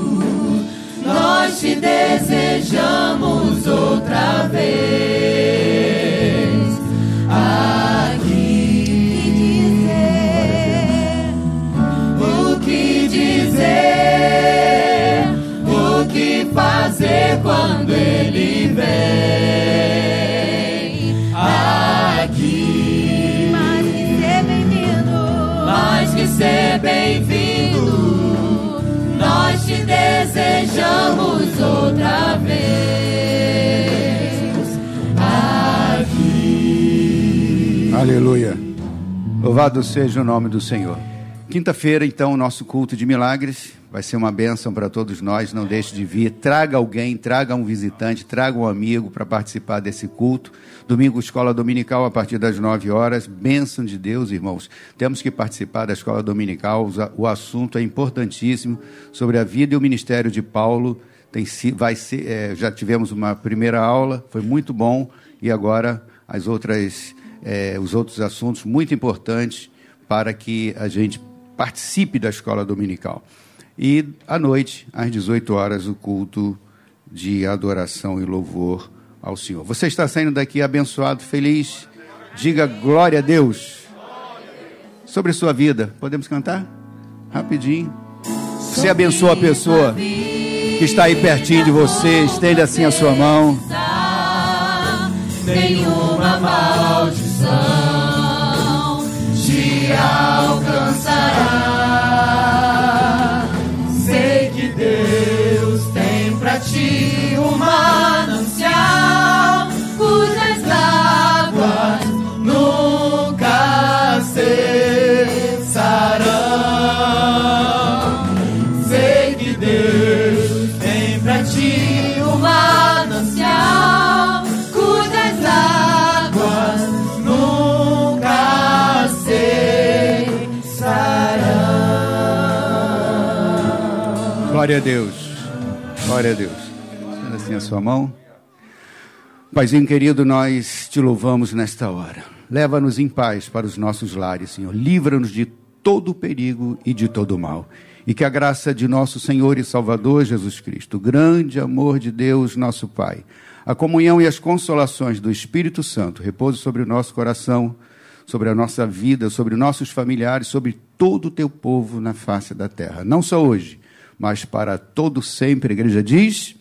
nós te desejamos outra vez. Quando ele vem aqui. Mais que ser bem-vindo, mais que ser bem-vindo, nós te desejamos outra vez aqui. Aleluia. Louvado seja o nome do Senhor. Quinta-feira, então, o nosso culto de milagres. Vai ser uma bênção para todos nós. Não deixe de vir. Traga alguém, traga um visitante, traga um amigo para participar desse culto. Domingo, escola dominical, a partir das 9 horas. Bênção de Deus, irmãos. Temos que participar da escola dominical. O assunto é importantíssimo sobre a vida e o ministério de Paulo. Tem, vai ser, é, já tivemos uma primeira aula, foi muito bom. E agora as outras, é, os outros assuntos muito importantes para que a gente participe da escola dominical. E à noite, às 18 horas, o culto de adoração e louvor ao Senhor. Você está saindo daqui abençoado, feliz? Diga glória a Deus. Sobre sua vida, podemos cantar? Rapidinho. Você abençoa a pessoa que está aí pertinho de você, estende assim a sua mão. Nenhuma maldição Glória a Deus. Glória a Deus. Estenda assim a sua mão. Paizinho querido, nós te louvamos nesta hora. Leva-nos em paz para os nossos lares, Senhor. Livra-nos de todo perigo e de todo mal. E que a graça de nosso Senhor e Salvador Jesus Cristo, grande amor de Deus, nosso Pai, a comunhão e as consolações do Espírito Santo repouse sobre o nosso coração, sobre a nossa vida, sobre nossos familiares, sobre todo o teu povo na face da terra. Não só hoje, mas para todo sempre. A igreja diz.